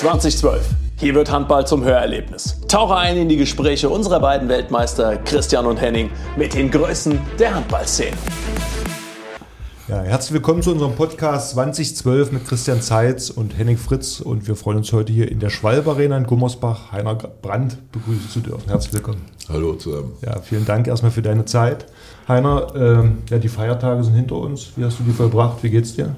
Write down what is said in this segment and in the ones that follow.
2012. Hier wird Handball zum Hörerlebnis. Tauche ein in die Gespräche unserer beiden Weltmeister Christian und Henning mit den Größen der Handballszene. Ja, herzlich willkommen zu unserem Podcast 2012 mit Christian Zeitz und Henning Fritz. Und wir freuen uns heute hier in der Schwalb Arena in Gummersbach, Heiner Brandt begrüßen zu dürfen. Herzlich willkommen. Hallo zusammen. Ja, vielen Dank erstmal für deine Zeit. Heiner, ähm, ja, die Feiertage sind hinter uns. Wie hast du die vollbracht? Wie geht's dir?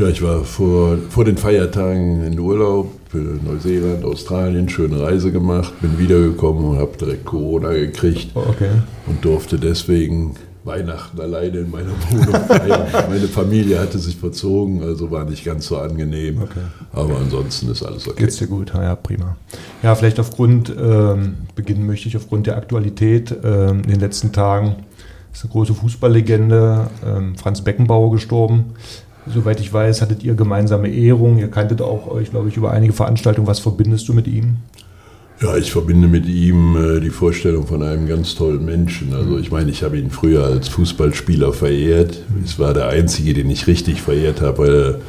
Ja, ich war vor, vor den Feiertagen in Urlaub, Neuseeland, Australien, schöne Reise gemacht, bin wiedergekommen und habe direkt Corona gekriegt okay. und durfte deswegen Weihnachten alleine in meiner Wohnung feiern. Meine Familie hatte sich verzogen, also war nicht ganz so angenehm. Okay. Aber ansonsten ist alles okay. Geht's dir gut? Ja, ja, prima. Ja, vielleicht aufgrund, ähm, beginnen möchte ich aufgrund der Aktualität ähm, in den letzten Tagen. ist eine große Fußballlegende, ähm, Franz Beckenbauer gestorben. Soweit ich weiß, hattet ihr gemeinsame Ehrung. Ihr kanntet auch euch, glaube ich, über einige Veranstaltungen. Was verbindest du mit ihm? Ja, ich verbinde mit ihm äh, die Vorstellung von einem ganz tollen Menschen. Also ich meine, ich habe ihn früher als Fußballspieler verehrt. Es war der einzige, den ich richtig verehrt habe, weil er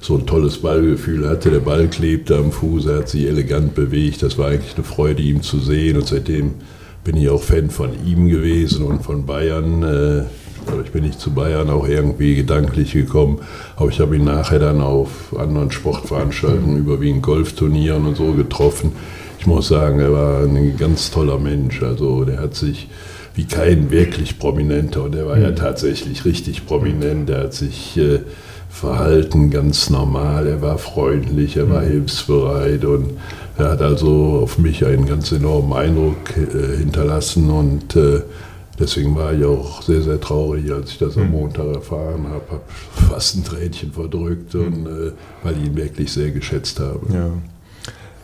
so ein tolles Ballgefühl hatte. Der Ball klebte am Fuß, er hat sich elegant bewegt. Das war eigentlich eine Freude, ihm zu sehen. Und seitdem bin ich auch Fan von ihm gewesen und von Bayern. Äh, Dadurch bin ich zu Bayern auch irgendwie gedanklich gekommen. Aber ich habe ihn nachher dann auf anderen Sportveranstaltungen, überwiegend Golfturnieren und so getroffen. Ich muss sagen, er war ein ganz toller Mensch. Also der hat sich wie kein wirklich Prominenter und er war ja tatsächlich richtig prominent. Er hat sich äh, verhalten ganz normal. Er war freundlich, er war hilfsbereit und er hat also auf mich einen ganz enormen Eindruck äh, hinterlassen und äh, deswegen war ich auch sehr, sehr traurig, als ich das am Montag erfahren habe. Habe fast ein Tränchen verdrückt, und, äh, weil ich ihn wirklich sehr geschätzt habe. Ja.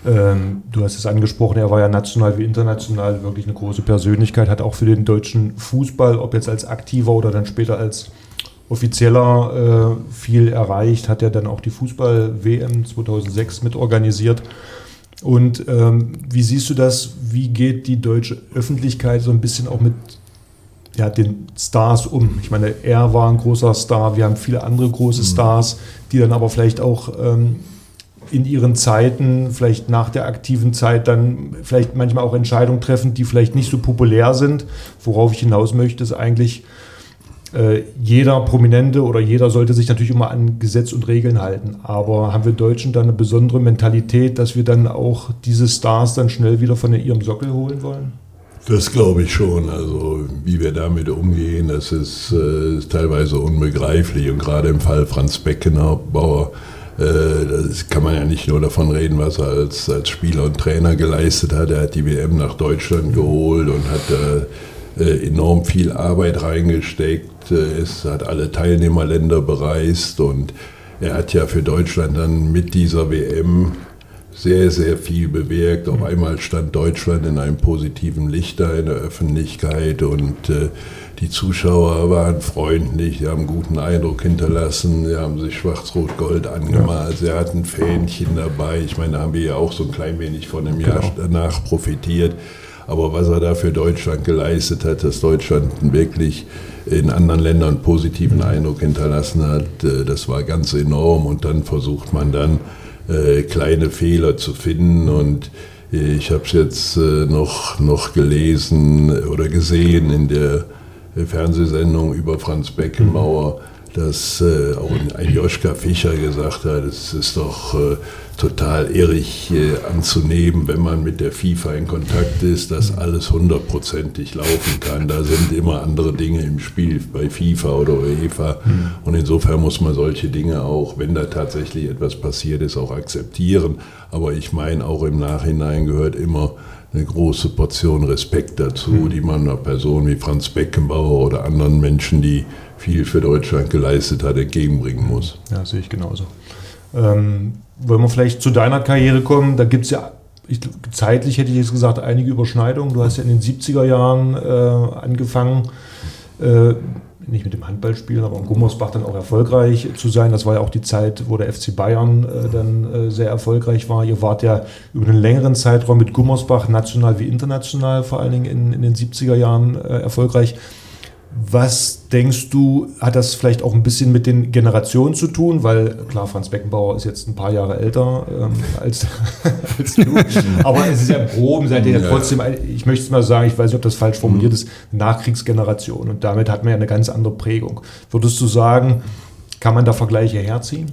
Ähm, du hast es angesprochen, er war ja national wie international wirklich eine große Persönlichkeit, hat auch für den deutschen Fußball, ob jetzt als aktiver oder dann später als offizieller äh, viel erreicht, hat er dann auch die Fußball-WM 2006 mit organisiert. Und ähm, wie siehst du das? Wie geht die deutsche Öffentlichkeit so ein bisschen auch mit ja, den Stars um? Ich meine, er war ein großer Star, wir haben viele andere große Stars, die dann aber vielleicht auch ähm, in ihren Zeiten, vielleicht nach der aktiven Zeit, dann vielleicht manchmal auch Entscheidungen treffen, die vielleicht nicht so populär sind. Worauf ich hinaus möchte, ist eigentlich, äh, jeder Prominente oder jeder sollte sich natürlich immer an Gesetz und Regeln halten. Aber haben wir Deutschen dann eine besondere Mentalität, dass wir dann auch diese Stars dann schnell wieder von ihrem Sockel holen wollen? Das glaube ich schon. Also wie wir damit umgehen, das ist äh, teilweise unbegreiflich. Und gerade im Fall Franz Beckenbauer, äh, das kann man ja nicht nur davon reden, was er als, als Spieler und Trainer geleistet hat. Er hat die WM nach Deutschland geholt und hat äh, enorm viel Arbeit reingesteckt. Äh, Es hat alle Teilnehmerländer bereist und er hat ja für Deutschland dann mit dieser WM sehr, sehr viel bewirkt. Auf einmal stand Deutschland in einem positiven Licht da in der Öffentlichkeit und äh, die Zuschauer waren freundlich, sie haben einen guten Eindruck hinterlassen, sie haben sich schwarz-rot-gold angemalt, sie hatten Fähnchen dabei. Ich meine, da haben wir ja auch so ein klein wenig von dem Jahr Genau. danach profitiert. Aber was er da für Deutschland geleistet hat, dass Deutschland wirklich in anderen Ländern einen positiven Eindruck hinterlassen hat, äh, das war ganz enorm. Und dann versucht man dann, äh, kleine Fehler zu finden. Und äh, ich habe es jetzt äh, noch, noch gelesen oder gesehen in der Fernsehsendung über Franz Beckenbauer, dass äh, auch ein Joschka Fischer gesagt hat, es ist doch äh, total irrig äh, anzunehmen, wenn man mit der FIFA in Kontakt ist, dass alles hundertprozentig laufen kann. Da sind immer andere Dinge im Spiel bei FIFA oder UEFA. Und insofern muss man solche Dinge auch, wenn da tatsächlich etwas passiert ist, auch akzeptieren. Aber ich meine, auch im Nachhinein gehört immer eine große Portion Respekt dazu, die man einer Person wie Franz Beckenbauer oder anderen Menschen, die viel für Deutschland geleistet hat, entgegenbringen muss. Ja, sehe ich genauso. Ähm, wollen wir vielleicht zu deiner Karriere kommen? Da gibt es ja, ich, zeitlich hätte ich jetzt gesagt, einige Überschneidungen. Du hast ja in den 70er Jahren äh, angefangen, äh, nicht mit dem Handballspielen, aber in Gummersbach dann auch erfolgreich zu sein. Das war ja auch die Zeit, wo der FC Bayern äh, dann äh, sehr erfolgreich war. Ihr wart ja über einen längeren Zeitraum mit Gummersbach national wie international, vor allen Dingen in, in den 70er Jahren äh, erfolgreich. Was denkst du, hat das vielleicht auch ein bisschen mit den Generationen zu tun? Weil klar, Franz Beckenbauer ist jetzt ein paar Jahre älter ähm, als, als du. Aber es ist ja Proben, seid ihr ja, trotzdem, ich möchte es mal sagen, ich weiß nicht, ob das falsch formuliert ist, Nachkriegsgeneration. Und damit hat man ja eine ganz andere Prägung. Würdest du sagen, kann man da Vergleiche herziehen?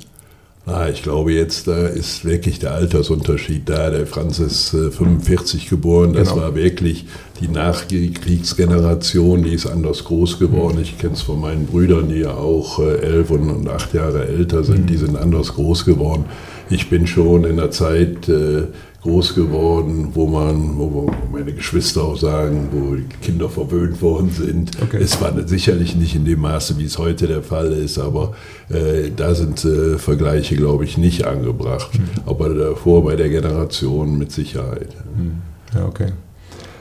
Ah, ich glaube, jetzt da ist wirklich der Altersunterschied da. Der Franz ist äh, 45 geboren. Das genau. war wirklich die Nachkriegsgeneration, die ist anders groß geworden. Mhm. Ich kenne es von meinen Brüdern, die ja auch äh, elf und, und acht Jahre älter sind. Mhm. Die sind anders groß geworden. Ich bin schon in der Zeit äh, groß geworden, wo man, wo meine Geschwister auch sagen, wo die Kinder verwöhnt worden sind. Okay. Es war sicherlich nicht in dem Maße, wie es heute der Fall ist, aber äh, da sind äh, Vergleiche, glaube ich, nicht angebracht. Mhm. Aber davor bei der Generation mit Sicherheit. Mhm. Ja, okay.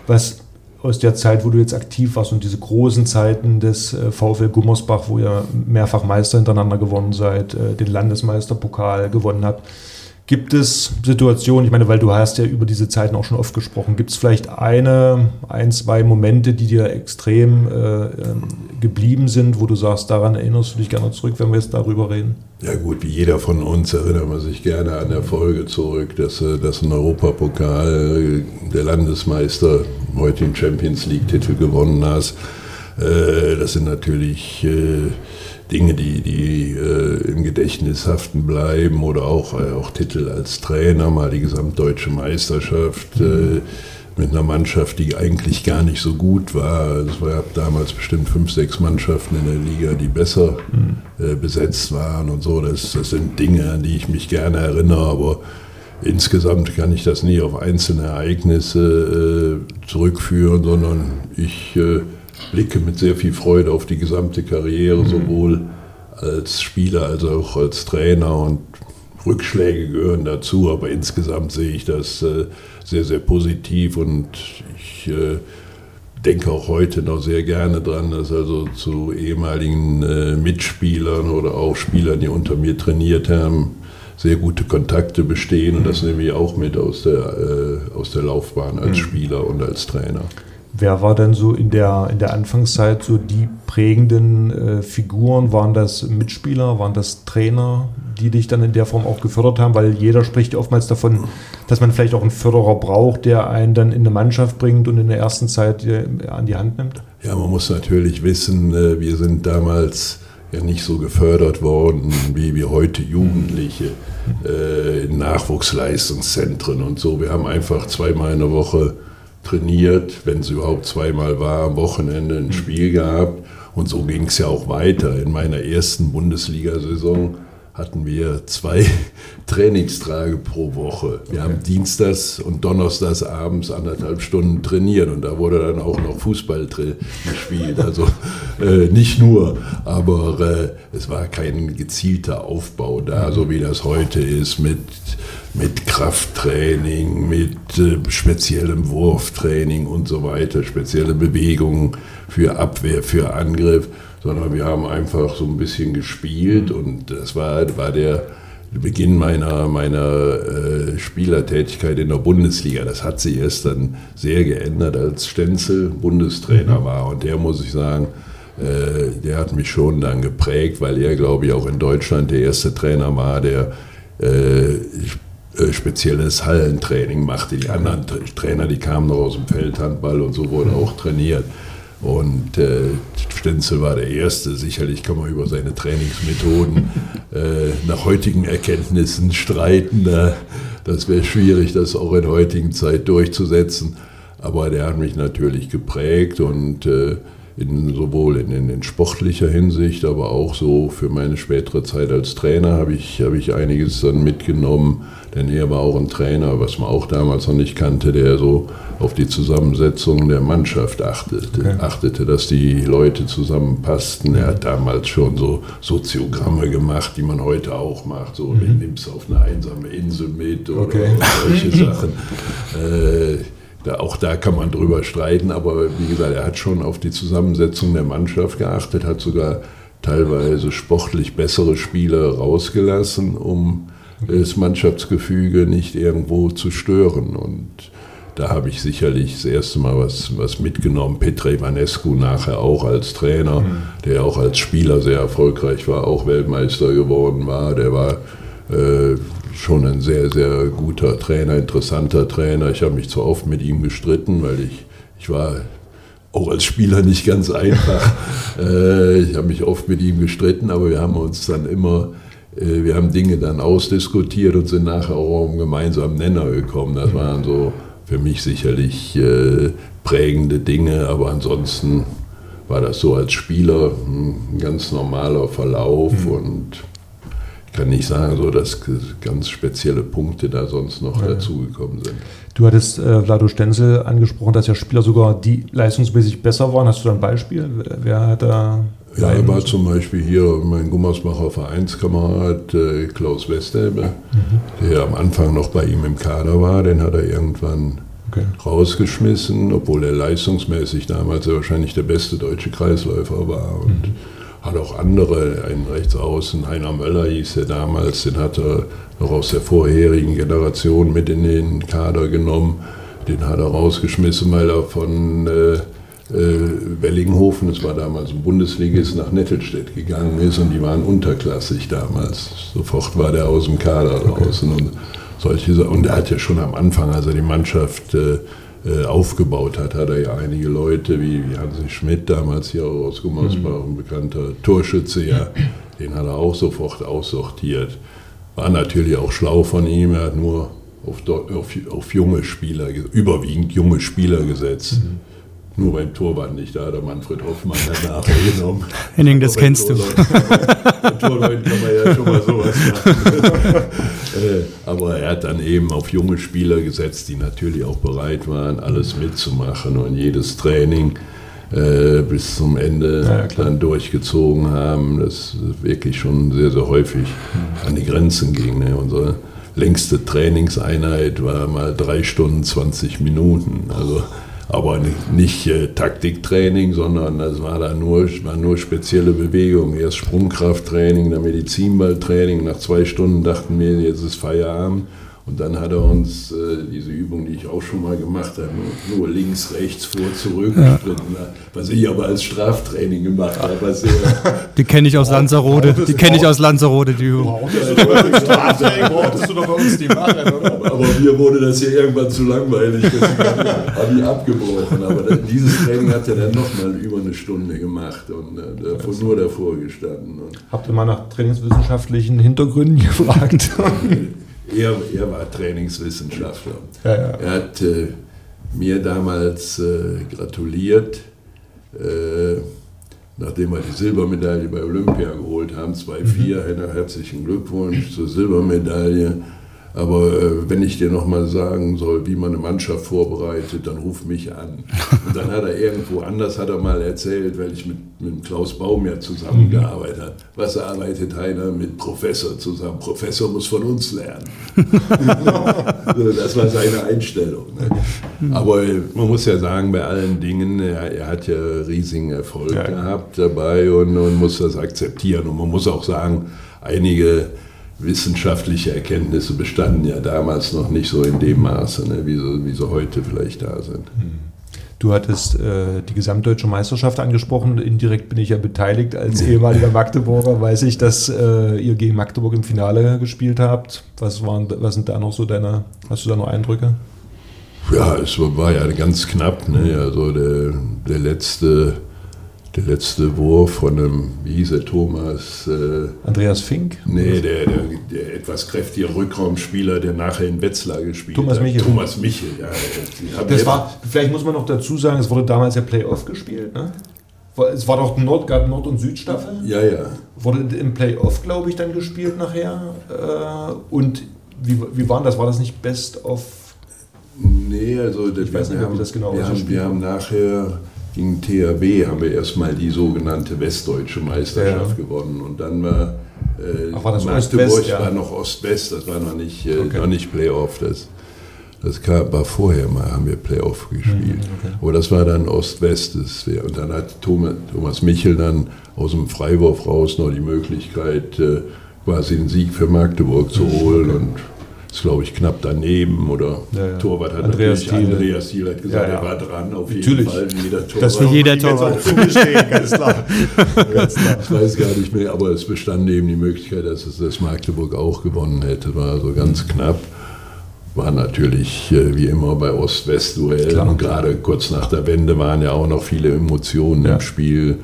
Was aus der Zeit, wo du jetzt aktiv warst und diese großen Zeiten des äh, VfL Gummersbach, wo ihr mehrfach Meister hintereinander gewonnen seid, äh, den Landesmeisterpokal gewonnen habt, Gibt es Situationen, ich meine, weil du hast ja über diese Zeiten auch schon oft gesprochen, gibt es vielleicht eine, ein, zwei Momente, die dir extrem äh, ähm, geblieben sind, wo du sagst, daran erinnerst du dich gerne zurück, wenn wir jetzt darüber reden? Ja gut, wie jeder von uns erinnert man sich gerne an Erfolge zurück, dass, äh, dass ein Europapokal, äh, der Landesmeister, heute den Champions League-Titel gewonnen hast. Äh, das sind natürlich Dinge, die, die äh, im Gedächtnis haften bleiben oder auch, äh, auch Titel als Trainer, mal die gesamtdeutsche Meisterschaft äh, mit einer Mannschaft, die eigentlich gar nicht so gut war. Es gab damals bestimmt fünf, sechs Mannschaften in der Liga, die besser mhm. äh, besetzt waren und so. Das, das sind Dinge, an die ich mich gerne erinnere, aber insgesamt kann ich das nie auf einzelne Ereignisse äh, zurückführen, sondern ich äh, blicke mit sehr viel Freude auf die gesamte Karriere, mhm. sowohl als Spieler als auch als Trainer und Rückschläge gehören dazu, aber insgesamt sehe ich das äh, sehr, sehr positiv und ich äh, denke auch heute noch sehr gerne dran, dass also zu ehemaligen äh, Mitspielern oder auch Spielern, die unter mir trainiert haben, sehr gute Kontakte bestehen und das mhm. nehme ich auch mit aus der, aus der Laufbahn als mhm. Spieler und als Trainer. Wer war denn so in der, in der Anfangszeit so die prägenden äh, Figuren? Waren das Mitspieler, waren das Trainer, die dich dann in der Form auch gefördert haben? Weil jeder spricht oftmals davon, dass man vielleicht auch einen Förderer braucht, der einen dann in eine Mannschaft bringt und in der ersten Zeit äh, an die Hand nimmt. Ja, man muss natürlich wissen, äh, wir sind damals ja nicht so gefördert worden wie, wie heute Jugendliche äh, in Nachwuchsleistungszentren und so. Wir haben einfach zweimal in der Woche trainiert, wenn es überhaupt zweimal war, am Wochenende ein Spiel gehabt. Und so ging es ja auch weiter. In meiner ersten Bundesliga-Saison hatten wir zwei Trainingstage pro Woche. Wir okay. haben dienstags und donnerstags abends anderthalb Stunden trainiert und da wurde dann auch noch Fußball gespielt. Also äh, nicht nur, aber äh, es war kein gezielter Aufbau da, so wie das heute ist mit, mit Krafttraining, mit äh, speziellem Wurftraining und so weiter, spezielle Bewegungen für Abwehr, für Angriff sondern wir haben einfach so ein bisschen gespielt und das war, war der Beginn meiner, meiner äh, Spielertätigkeit in der Bundesliga. Das hat sich erst dann sehr geändert, als Stenzel Bundestrainer mhm. war und der muss ich sagen, äh, der hat mich schon dann geprägt, weil er, glaube ich, auch in Deutschland der erste Trainer war, der äh spezielles Hallentraining machte. Die anderen Trainer, die kamen noch aus dem Feldhandball und so wurden auch trainiert. Und äh, Stenzel war der Erste. Sicherlich kann man über seine Trainingsmethoden äh, nach heutigen Erkenntnissen streiten. Äh, das wäre schwierig, das auch in heutigen Zeit durchzusetzen. Aber der hat mich natürlich geprägt und äh, in, sowohl in, in, in, sportlicher Hinsicht, aber auch so für meine spätere Zeit als Trainer habe ich, hab ich einiges dann mitgenommen. Denn er war auch ein Trainer, was man auch damals noch nicht kannte, der so auf die Zusammensetzung der Mannschaft achtete, okay. achtete, dass die Leute zusammenpassten. Er hat damals schon so Soziogramme gemacht, die man heute auch macht. So, mhm. nimmst auf eine einsame Insel mit oder okay. solche Sachen. Äh, da, auch da kann man drüber streiten, aber wie gesagt, er hat schon auf die Zusammensetzung der Mannschaft geachtet, hat sogar teilweise sportlich bessere Spieler rausgelassen, um das Mannschaftsgefüge nicht irgendwo zu stören. Und da habe ich sicherlich das erste Mal was, was mitgenommen. Petre Ivanescu nachher auch als Trainer, mhm. der auch als Spieler sehr erfolgreich war, auch Weltmeister geworden war. Der war äh, schon ein sehr, sehr guter Trainer, interessanter Trainer. Ich habe mich zwar oft mit ihm gestritten, weil ich, ich war auch als Spieler nicht ganz einfach. äh, ich habe mich oft mit ihm gestritten, aber wir haben uns dann immer äh, wir haben Dinge dann ausdiskutiert und sind nachher auch auf einen gemeinsamen Nenner gekommen. Das waren so für mich sicherlich äh, prägende Dinge, aber ansonsten war das so als Spieler ein ganz normaler Verlauf mhm. und kann nicht sagen, so dass ganz spezielle Punkte da sonst noch ja. dazugekommen sind. Du hattest äh, Vlado Stenzel angesprochen, dass ja Spieler sogar die leistungsmäßig besser waren. Hast du da ein Beispiel? Wer hat da ja, er war zum Beispiel hier mein Gummersbacher Vereinskamerad äh, Klaus Westerbe, mhm. der am Anfang noch bei ihm im Kader war. Den hat er irgendwann okay. rausgeschmissen, obwohl er leistungsmäßig damals ja wahrscheinlich der beste deutsche Kreisläufer war. Und mhm. Hat auch andere, einen Rechtsaußen, Heiner Möller hieß er damals, den hat er noch aus der vorherigen Generation mit in den Kader genommen. Den hat er rausgeschmissen, weil er von... Äh, äh, Wellinghofen, das war damals ein Bundesligist, nach Nettelstedt gegangen ist und die waren unterklassig damals. Sofort war der aus dem Kader draußen okay. und solche Und er hat ja schon am Anfang, als er die Mannschaft äh, äh, aufgebaut hat, hat er ja einige Leute wie, wie Hansi Schmidt, damals hier aus Gummersbach, ein bekannter Torschütze, ja, den hat er auch sofort aussortiert. War natürlich auch schlau von ihm, er hat nur auf, auf, auf junge Spieler, überwiegend junge Spieler gesetzt. Mhm nur beim Torwart nicht, da hat er Manfred Hoffmann danach genommen. Henning, das kennst du. Torleut kann man ja schon mal sowas machen. Äh, aber er hat dann eben auf junge Spieler gesetzt, die natürlich auch bereit waren, alles mitzumachen und jedes Training äh, bis zum Ende ja, dann durchgezogen haben. Das wirklich schon sehr, sehr häufig an die Grenzen ging. Ne? Unsere längste Trainingseinheit war mal drei Stunden 20 Minuten. Also aber nicht äh, Taktiktraining, sondern das war da nur, war nur spezielle Bewegungen. Erst Sprungkrafttraining, dann Medizinballtraining. Nach zwei Stunden dachten wir, jetzt ist Feierabend. Und dann hat er uns äh, diese Übung, die ich auch schon mal gemacht habe, nur, nur links, rechts, vor, zurück, ja. was ich aber als Straftraining gemacht habe. Was die kenne ich aus Lanzarote. Die kenne ich aus Lanzarote, die Übung. Straftraining brauchtest du doch bei uns die machen? Aber mir wurde das hier irgendwann zu langweilig, deswegen habe ich abgebrochen. Aber dieses Training hat er dann nochmal über eine Stunde gemacht und äh, davor, nur davor gestanden. Und Habt ihr mal nach trainingswissenschaftlichen Hintergründen gefragt? Er, er war Trainingswissenschaftler. Ja, ja. Er hat äh, mir damals äh, gratuliert, äh, nachdem wir die Silbermedaille bei Olympia geholt haben, 2-4. Mhm. Herzlichen Glückwunsch zur Silbermedaille. Aber äh, wenn ich dir nochmal sagen soll, wie man eine Mannschaft vorbereitet, dann ruf mich an. Und dann hat er irgendwo anders, hat er mal erzählt, weil ich mit, mit Klaus Baum ja zusammengearbeitet habe. Was arbeitet Heiner mit Professor zusammen? Professor muss von uns lernen. das war seine Einstellung. Ne? Aber man muss ja sagen, bei allen Dingen, er, er hat ja riesigen Erfolg ja. gehabt dabei und, und muss das akzeptieren. Und man muss auch sagen, einige wissenschaftliche Erkenntnisse bestanden ja damals noch nicht so in dem Maße, ne, wie, so, wie sie heute vielleicht da sind. Du hattest äh, die gesamtdeutsche Meisterschaft angesprochen. Indirekt bin ich ja beteiligt. Als ehemaliger Magdeburger weiß ich, dass äh, ihr gegen Magdeburg im Finale gespielt habt. Was, waren, was sind da noch so deine, hast du da noch Eindrücke? Ja, es war ja ganz knapp. Ne? Also der, der letzte der letzte Wurf von einem, wie hieß er, Thomas? Äh, Andreas Fink? Nee, der, der, der, etwas kräftige Rückraumspieler, der nachher in Wetzlar gespielt Thomas hat. Michel. Thomas Michel, ja. Das war, vielleicht muss man noch dazu sagen, es wurde damals ja Playoff gespielt, ne? Es war doch Nord, Nord- und Südstaffel. Ja, ja. Wurde im Playoff, glaube ich, dann gespielt nachher. Äh, und wie, wie war das? War das nicht Best of Nee, also ich weiß nicht, wir, wie das genau wir, haben, wir haben nachher gegen THW haben wir erstmal die sogenannte westdeutsche Meisterschaft ja. gewonnen. Und dann war, äh, Ach, war das Magdeburg ja. war noch Ost-West, das war noch nicht, äh, okay. noch nicht Playoff. Das, das kam, war vorher mal, haben wir Playoff gespielt. Mhm, okay. Aber das war dann Ost-West. Und dann hat Thomas, Thomas Michel dann aus dem Freiwurf raus noch die Möglichkeit, äh, quasi einen Sieg für Magdeburg zu mhm, holen. Okay. Und ist, glaube ich, knapp daneben oder Ja, ja. Torwart hat Andreas natürlich, Thiele. Andreas Thiel hat gesagt, Ja, ja. er war dran, auf jeden Natürlich. Fall, wie jeder Torwart. Das wie jeder Torwart. ganz klar. ganz klar. Ich weiß gar nicht mehr, aber es bestand eben die Möglichkeit, dass es das Magdeburg auch gewonnen hätte. War also ganz knapp. War natürlich äh, wie immer bei Ost-West-Duellen. Gerade kurz nach der Wende waren ja auch noch viele Emotionen Ja. im Spiel.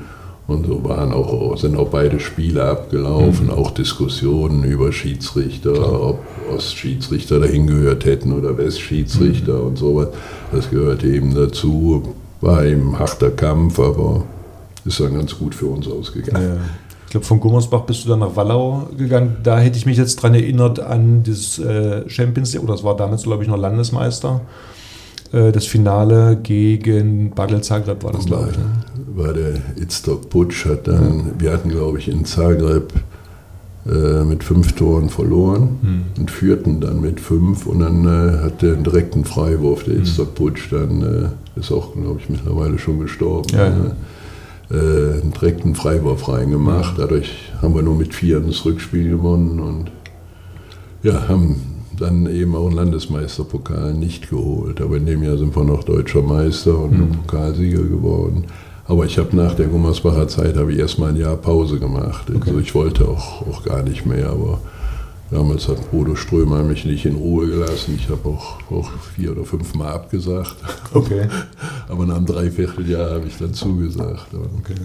Und so waren auch, sind auch beide Spiele abgelaufen, auch Diskussionen über Schiedsrichter, ob Ostschiedsrichter dahin gehört hätten oder Westschiedsrichter und sowas. Das gehörte eben dazu. War eben ein harter Kampf, aber ist dann ganz gut für uns ausgegangen. Ja. Ich glaube, von Gummersbach bist du dann nach Wallau gegangen. Da hätte ich mich jetzt dran erinnert an das äh, Champions League, oder das war damals, glaube ich, noch Landesmeister. Äh, das Finale gegen Bagel Zagreb war das, glaube ich. Ne? war der Itztok Putsch, hat dann, wir hatten glaube ich in Zagreb äh, mit fünf Toren verloren Hm. und führten dann mit fünf und dann äh, hat der einen direkten Freiwurf, der Itztok Putsch, dann äh, ist auch glaube ich mittlerweile schon gestorben, Ja, ja. Äh, einen direkten Freiwurf reingemacht. Dadurch haben wir nur mit vier das Rückspiel gewonnen und ja, haben dann eben auch einen Landesmeisterpokal nicht geholt. Aber in dem Jahr sind wir noch deutscher Meister und Mhm. Pokalsieger geworden. Aber ich habe nach der Gummersbacher Zeit habe ich erstmal ein Jahr Pause gemacht. Also ich wollte auch, auch gar nicht mehr, aber damals hat Bodo Strömer mich nicht in Ruhe gelassen. Ich habe auch, auch vier oder fünf Mal abgesagt. Okay. Aber nach einem Dreivierteljahr habe ich dann zugesagt. Okay.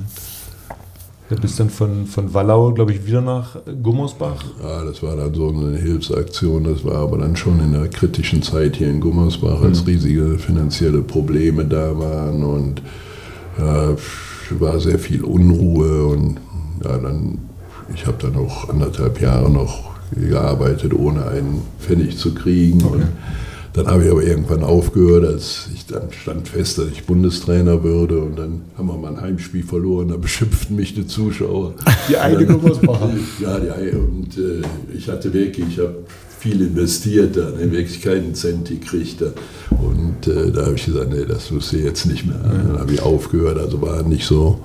Du bist dann von, von Wallau, glaube ich, wieder nach Gummersbach. Ja, das war dann so eine Hilfsaktion. Das war aber dann schon in der kritischen Zeit hier in Gummersbach, als riesige finanzielle Probleme da waren und ja, war sehr viel Unruhe und ja, dann, ich habe dann auch anderthalb Jahre noch gearbeitet, ohne einen Pfennig zu kriegen. Und dann habe ich aber irgendwann aufgehört, als ich dann stand fest, dass ich Bundestrainer würde und dann haben wir mal ein Heimspiel verloren, da beschimpften mich die Zuschauer. Die eine Gummersbacher. Ja, die eine. Und äh, ich hatte wirklich, ich habe viel investiert da, ne, wirklich keinen Cent gekriegt da. Und äh, da habe ich gesagt, nee, das tust du jetzt nicht mehr. Dann habe ich aufgehört, also war nicht so,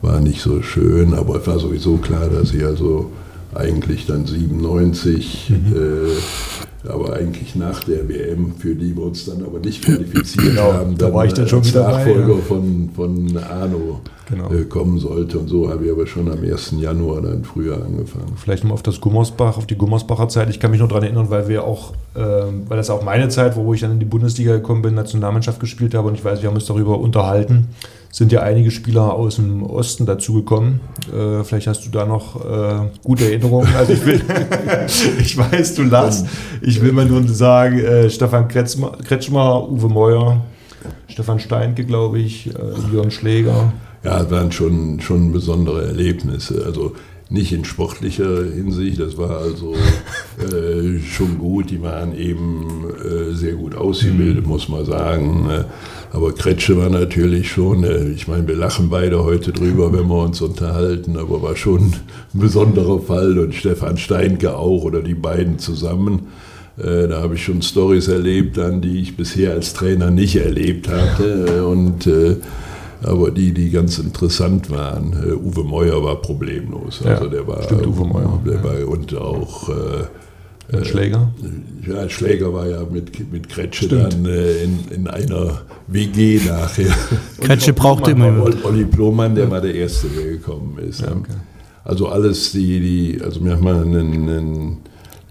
war nicht so schön, aber es war sowieso klar, dass ich also eigentlich dann 97, äh, aber eigentlich nach der WM, für die wir uns dann aber nicht qualifiziert Genau, haben, da war ich dann schon als wieder dabei, Nachfolger ja. von, von Arno Genau. äh, kommen sollte. Und so habe ich aber schon am 1. Januar dann früher angefangen. Vielleicht noch auf das Gummersbach, auf die Gummersbacher Zeit. Ich kann mich noch daran erinnern, weil wir auch, ähm, weil das auch meine Zeit, wo ich dann in die Bundesliga gekommen bin, Nationalmannschaft gespielt habe und ich weiß, wir haben uns darüber unterhalten, sind ja einige Spieler aus dem Osten dazugekommen. Äh, vielleicht hast du da noch äh, gute Erinnerungen. Also ich will, ich weiß, du lachst. Ich will mal nur sagen, äh, Stefan Kretschmer, Kretschmer, Uwe Meuer, Stefan Steinke, glaube ich, äh, Jörn Schläger. Ja, es waren schon, schon besondere Erlebnisse. Also nicht in sportlicher Hinsicht, das war also äh, schon gut. Die waren eben äh, sehr gut ausgebildet, muss man sagen. Aber Kretsche war natürlich schon, äh, ich meine, wir lachen beide heute drüber, wenn wir uns unterhalten, aber war schon ein besonderer Fall und Stefan Steinke auch oder die beiden zusammen. Äh, Da habe ich schon Stories erlebt, dann, die ich bisher als Trainer nicht erlebt hatte. Und äh, aber die, die ganz interessant waren. Uwe Meuer war problemlos. Also Ja, der war, stimmt, Uwe Meuer, Der war und auch äh, Jörn Schläger. ja, Schläger war ja mit, mit Kretsche Stimmt. dann äh, in, in einer WG nachher. Kretsche brauchte immer. Ol- Olli Plohmann, der war der Erste, der gekommen ist. Ja, okay. Also alles, die, die, also mir hat mal ein, ein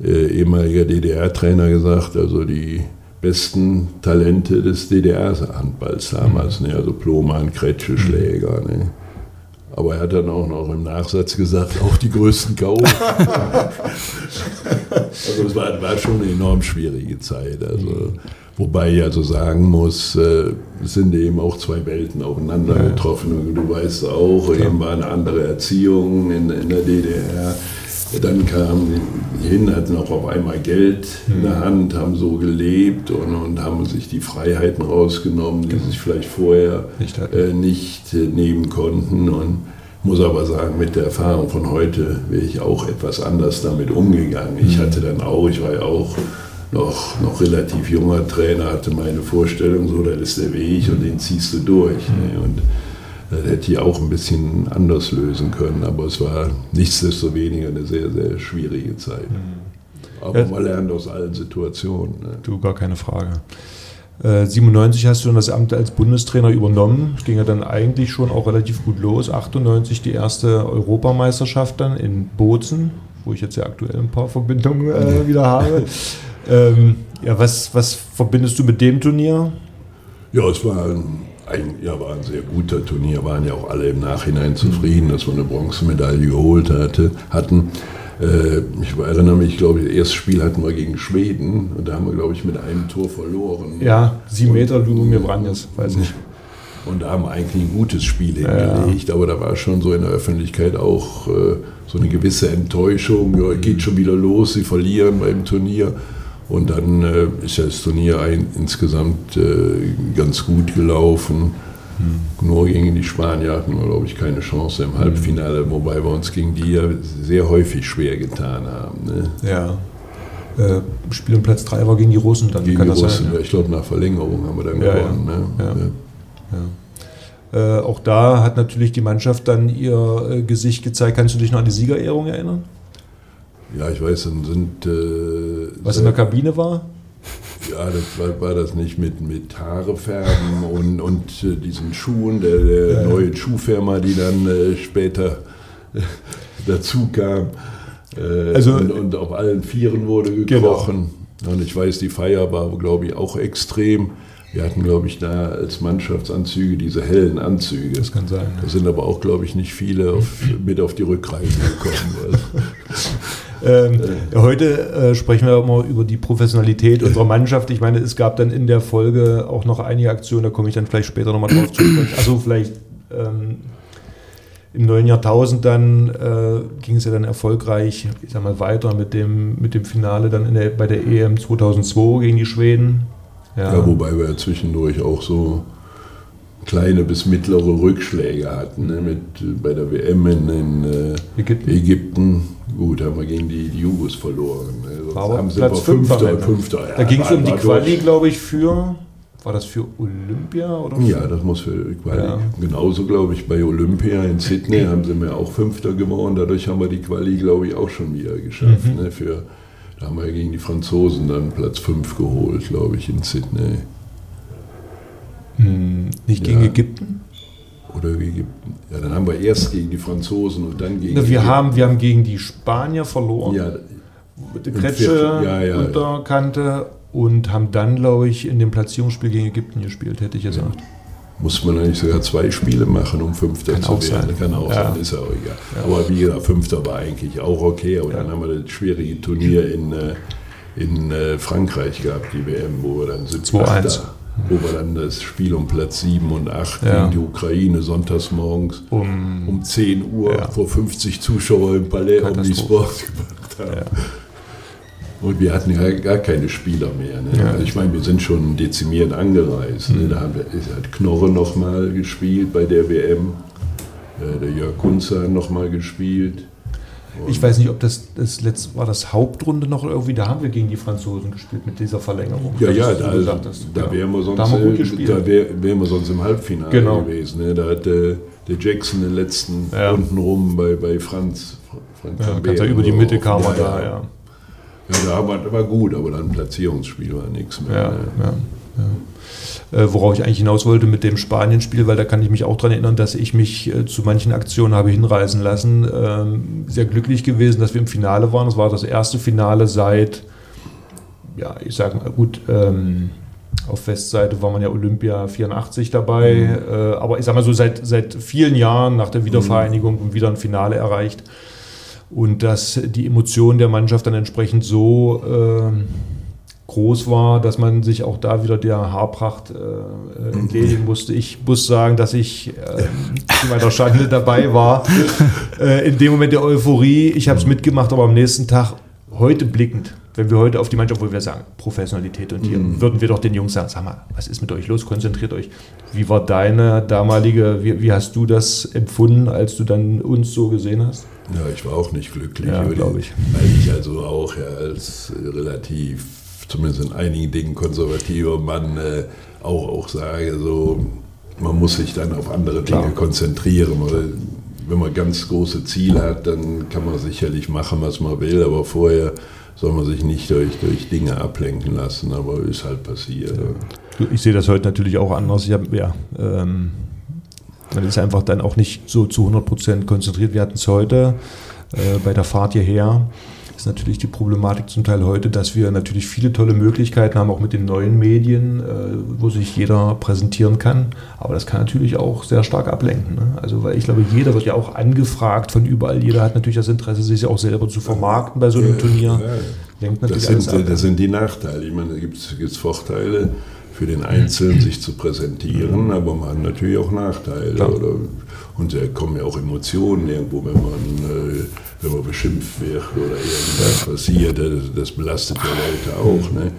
äh, ehemaliger DDR-Trainer gesagt, also die besten Talente des DDR-Handballs damals, ne? also Plohmann, Kretsche, Schläger. Ne? Aber er hat dann auch noch im Nachsatz gesagt, auch die größten K.O. also es war, war schon eine enorm schwierige Zeit. Also, wobei ich also sagen muss, äh, es sind eben auch zwei Welten aufeinander getroffen. Und du weißt auch, eben war eine andere Erziehung in, in der DDR. Dann kamen die hin, hatten auch auf einmal Geld in der Hand, haben so gelebt und, und haben sich die Freiheiten rausgenommen, die sich vielleicht vorher Nicht äh, nicht äh, nehmen konnten. Und muss aber sagen, mit der Erfahrung von heute wäre ich auch etwas anders damit umgegangen. Ich hatte dann auch, ich war ja auch noch, noch relativ junger Trainer, hatte meine Vorstellung, so, das ist der Weg und den ziehst du durch. Ne? Und das hätte ich auch ein bisschen anders lösen können, aber es war nichtsdestoweniger eine sehr, sehr schwierige Zeit. Aber ja. man lernt aus allen Situationen. Ne? Du, gar keine Frage. 97 äh, hast du dann das Amt als Bundestrainer übernommen. Es ging ja dann eigentlich schon auch relativ gut los. 98 die erste Europameisterschaft dann in Bozen, wo ich jetzt ja aktuell ein paar Verbindungen äh, wieder habe. ähm, ja, was, was verbindest du mit dem Turnier? Ja, es war ein, ein, ja, war ein sehr guter Turnier, waren ja auch alle im Nachhinein zufrieden, dass wir eine Bronzemedaille geholt hatte, hatten. Äh, ich erinnere mich, ich glaube, das erste Spiel hatten wir gegen Schweden und da haben wir, glaube ich, mit einem Tor verloren. Ja, sieben Meter, du mir Brandes, weiß ich. Und da haben wir eigentlich ein gutes Spiel hingelegt, ja. aber da war schon so in der Öffentlichkeit auch äh, so eine gewisse Enttäuschung. Ja, geht schon wieder los, sie verlieren beim Turnier. Und dann äh, ist ja das Turnier ein, insgesamt äh, ganz gut gelaufen. Mhm. Nur gegen die Spanier hatten wir, glaube ich, keine Chance im Halbfinale, wobei wir uns gegen die ja sehr häufig schwer getan haben. Ne? Ja. Äh, Spiel um Platz 3 war gegen die Russen dann. Gegen die Russen, sein, ja. ich glaube nach Verlängerung haben wir dann ja, gewonnen. Ja. Ne? Äh, auch da hat natürlich die Mannschaft dann ihr äh, Gesicht gezeigt. Kannst du dich noch an die Siegerehrung erinnern? Ja, ich weiß, dann sind. Äh, Was in der Kabine war? Ja, das war, war, das nicht mit, mit Haare färben und, und äh, diesen Schuhen, der, der ja. neue Schuhfirma, die dann äh, später dazu kam. Äh, also, und, und, auf allen Vieren wurde gekrochen. Genau. Und ich weiß, die Feier war, glaube ich, auch extrem. Wir hatten, glaube ich, da als Mannschaftsanzüge diese hellen Anzüge. Das kann sein. Da sind aber auch, glaube ich, nicht viele auf, mit auf die Rückreise gekommen. Ähm, heute äh, sprechen wir mal über die Professionalität unserer Mannschaft. Ich meine, es gab dann in der Folge auch noch einige Aktionen, da komme ich dann vielleicht später nochmal drauf zu sprechen. Also vielleicht ähm, im neuen Jahrtausend dann äh, ging es ja dann erfolgreich, ich sag mal, weiter mit dem, mit dem Finale dann der, bei der EM 2002 gegen die Schweden. Ja. ja, wobei wir ja zwischendurch auch so kleine bis mittlere Rückschläge hatten. Ne? Mit, bei der WM in, in äh, Ägypten. Ägypten. Gut, haben wir gegen die, die Jugos verloren. Ne? Aber haben Platz Fünfter. Fünfter. Ja, da ging es um die Quali, glaube ich, für. War das für Olympia? Oder für? Ja, das muss für Quali. Ja. Genauso, glaube ich, bei Olympia in Sydney haben sie mir auch Fünfter geworden. Dadurch haben wir die Quali, glaube ich, auch schon wieder geschafft. Mhm. Ne? Für, da haben wir gegen die Franzosen dann Platz 5 geholt, glaube ich, in Sydney. Hm, nicht gegen ja. Ägypten? Oder Ägypten. Ja, dann haben wir erst gegen die Franzosen und dann gegen. Na, wir, haben, wir haben gegen die Spanier verloren. Ja. Mit der Kretsche ja, ja, Unterkante und haben dann, glaube ich, in dem Platzierungsspiel gegen Ägypten gespielt, hätte ich gesagt. Muss man eigentlich sogar zwei Spiele machen, um Fünfter Kann zu werden? Sein. Kann auch ja. sein, ist auch egal. Ja. Aber wie gesagt, Fünfter war eigentlich auch okay. Aber ja. dann haben wir das schwierige Turnier in, äh, in äh, Frankreich gehabt, die WM, wo wir dann 2-1 wo wir dann das Spiel um Platz 7 und 8 ja. gegen die Ukraine sonntags morgens um, um 10 Uhr ja. vor 50 Zuschauern im Palais Omnisport gemacht haben. Ja. Und wir hatten ja gar keine Spieler mehr. Ne? Also ich meine, wir sind schon dezimiert angereist. Ne? Mhm. Da haben wir, hat Knorre nochmal gespielt bei der WM. Äh, der Jörg Kunze hat nochmal gespielt. Ich weiß nicht, ob das, das letzte war das Hauptrunde noch irgendwie, da haben wir gegen die Franzosen gespielt mit dieser Verlängerung. Ja, ja, da, also, da wären wir sonst, da, da wär, wär wir sonst im Halbfinale genau. gewesen. Ne? Da hat der, der Jackson den letzten ja. Runden rum bei, bei Franz. Franz ja, ganz über die Mitte kam er da, ja. Ja, ja da war, war gut, aber dann Platzierungsspiel war nichts mehr. Ja, ne? Äh, worauf ich eigentlich hinaus wollte mit dem Spanien-Spiel, weil da kann ich mich auch daran erinnern, dass ich mich äh, zu manchen Aktionen habe hinreisen lassen. Ähm, sehr glücklich gewesen, dass wir im Finale waren. Das war das erste Finale seit, ja, ich sage mal, gut, ähm, auf Westseite war man ja Olympia 84 dabei, mhm. äh, aber ich sage mal so seit, seit vielen Jahren nach der Wiedervereinigung mhm. wieder ein Finale erreicht. Und dass die Emotionen der Mannschaft dann entsprechend so äh, groß war, dass man sich auch da wieder der Haarpracht äh, äh entledigen musste. Ich muss sagen, dass ich äh, zu meiner Schande dabei war. Äh, in dem Moment der Euphorie, ich habe es mitgemacht, aber am nächsten Tag, heute blickend, wenn wir heute auf die Mannschaft, wo wir sagen, Professionalität und hier, mhm. würden wir doch den Jungs sagen, sag mal, was ist mit euch los? Konzentriert euch. Wie war deine damalige, wie, wie hast du das empfunden, als du dann uns so gesehen hast? Ja, ich war auch nicht glücklich, ja, glaube ich. Weil ich also auch ja, als relativ zumindest in einigen Dingen konservativer Mann äh, auch, auch sage, so, man muss sich dann auf andere Dinge Klar. konzentrieren. Man wenn man ganz große Ziele hat, dann kann man sicherlich machen, was man will, aber vorher soll man sich nicht durch, durch Dinge ablenken lassen, aber ist halt passiert. Ja. Ich sehe das heute natürlich auch anders. Ich hab, ja, ähm, man ist einfach dann auch nicht so zu 100 Prozent konzentriert. Wir hatten es heute äh, bei der Fahrt hierher ist natürlich die Problematik zum Teil heute, dass wir natürlich viele tolle Möglichkeiten haben, auch mit den neuen Medien, äh, wo sich jeder präsentieren kann. Aber das kann natürlich auch sehr stark ablenken. Ne? Also, weil ich glaube, jeder wird ja auch angefragt von überall. Jeder hat natürlich das Interesse, sich auch selber zu vermarkten bei so einem Turnier. Lenkt natürlich das, sind, das sind die Nachteile. Ich meine, da gibt es Vorteile für den Einzelnen, sich zu präsentieren, aber man hat natürlich auch Nachteile. Oder, und da kommen ja auch Emotionen irgendwo, wenn man, äh, wenn man beschimpft wird oder irgendwas passiert. Das, das belastet ja Leute auch. Ne?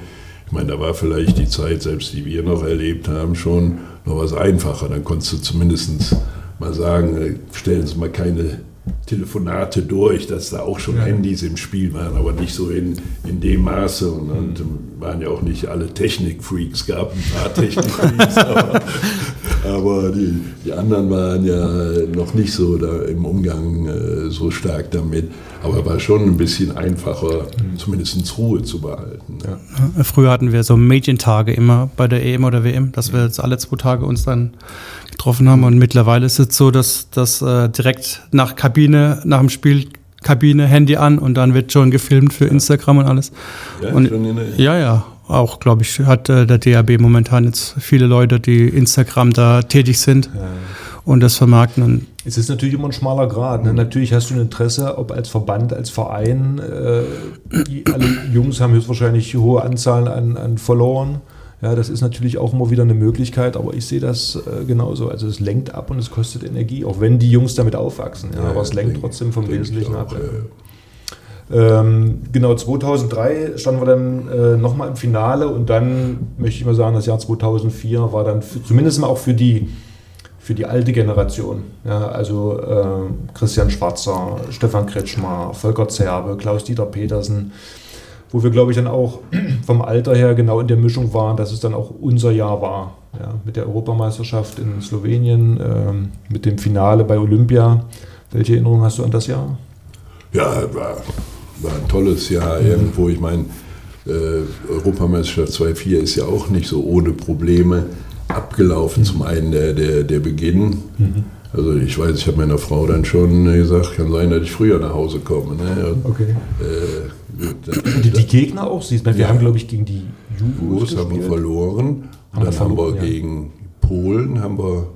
Ich meine, da war vielleicht die Zeit, selbst die wir noch erlebt haben, schon noch was einfacher. Dann konntest du zumindest mal sagen, äh, stellen Sie mal keine Telefonate durch, dass da auch schon ja. Handys im Spiel waren, aber nicht so in, in dem Maße. Und, und mhm. waren ja auch nicht alle Technikfreaks, gab ein paar Technikfreaks, aber, aber die, die, anderen waren ja noch nicht so da im Umgang äh, so stark damit. Aber war schon ein bisschen einfacher, mhm. zumindest Ruhe zu behalten. Ja. Früher hatten wir so Medientage immer bei der EM oder WM, dass wir jetzt alle zwei Tage uns dann getroffen haben. Und mittlerweile ist es so, dass das äh, direkt nach Kabine, nach dem Spiel Kabine, Handy an und dann wird schon gefilmt für Instagram und alles. Ja, und, ja, ja. Auch, glaube ich, hat äh, der DAB momentan jetzt viele Leute, die Instagram da tätig sind ja. und das vermarkten. Und es ist natürlich immer ein schmaler Grad. Ne? Natürlich hast du ein Interesse, ob als Verband, als Verein. Äh, die, alle Jungs haben höchstwahrscheinlich hohe Anzahlen an, an Followern. Ja, das ist natürlich auch immer wieder eine Möglichkeit, aber ich sehe das äh, genauso. Also es lenkt ab und es kostet Energie, auch wenn die Jungs damit aufwachsen. Ja, ja aber es lenkt trotzdem vom Wesentlichen ab. Ähm, genau, 2003 standen wir dann äh, nochmal im Finale und dann möchte ich mal sagen, das Jahr 2004 war dann für, zumindest mal auch für die, für die alte Generation. Ja, also äh, Christian Schwarzer, Stefan Kretschmer, Volker Zerbe, Klaus-Dieter Petersen, wo wir, glaube ich, dann auch vom Alter her genau in der Mischung waren, dass es dann auch unser Jahr war. Ja, mit der Europameisterschaft in Slowenien, ähm, mit dem Finale bei Olympia. Welche Erinnerungen hast du an das Jahr? Ja, war, war ein tolles Jahr mhm. irgendwo. Ich meine, äh, Europameisterschaft 2.4 ist ja auch nicht so ohne Probleme abgelaufen. Mhm. Zum einen der, der, der Beginn. Mhm. Also ich weiß, ich habe meiner Frau dann schon gesagt, kann sein, dass ich früher nach Hause komme. Ne? Okay. Äh, die, die, Gegner auch siehst. Wir ja. haben, glaube ich, gegen die Jugos haben wir verloren. Haben dann haben wir ja. gegen Polen haben wir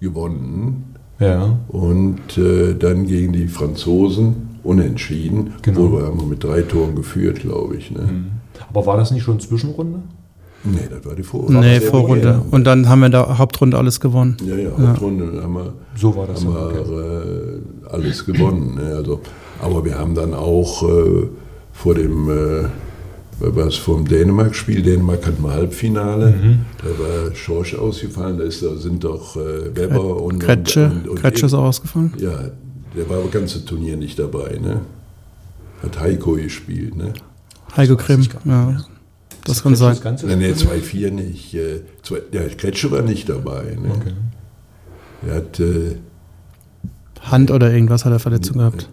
gewonnen. Ja. Und äh, dann gegen die Franzosen unentschieden. Genau. Obwohl wir haben mit drei Toren geführt, glaube ich. Ne? Mhm. Aber war das nicht schon Zwischenrunde? Nee, das war die Vorrunde. Nee, Vorrunde. Und dann haben wir da Hauptrunde alles gewonnen. Ja, ja, Hauptrunde ja. haben wir, so war das haben wir okay. äh, alles gewonnen. Ne? Also, aber wir haben dann auch äh, vor dem äh, was vom Dänemark-Spiel. Dänemark hatten wir Halbfinale. Mhm. Da war Schorsch ausgefallen. Da, ist, da sind doch äh, Weber und. Kretsche. Und, und, Kretsche ist auch ausgefallen. Ja, der war aber ganze Turnier nicht dabei. Ne? Hat Heiko gespielt. Ne? Heiko Grimm, ja. Das, das kann sein. Nein, nee, 2-4 nicht. Äh, zwei, der Kretsche war nicht dabei. Ne? Okay. Er hat. Äh, Hand oder irgendwas hat er Verletzung gehabt.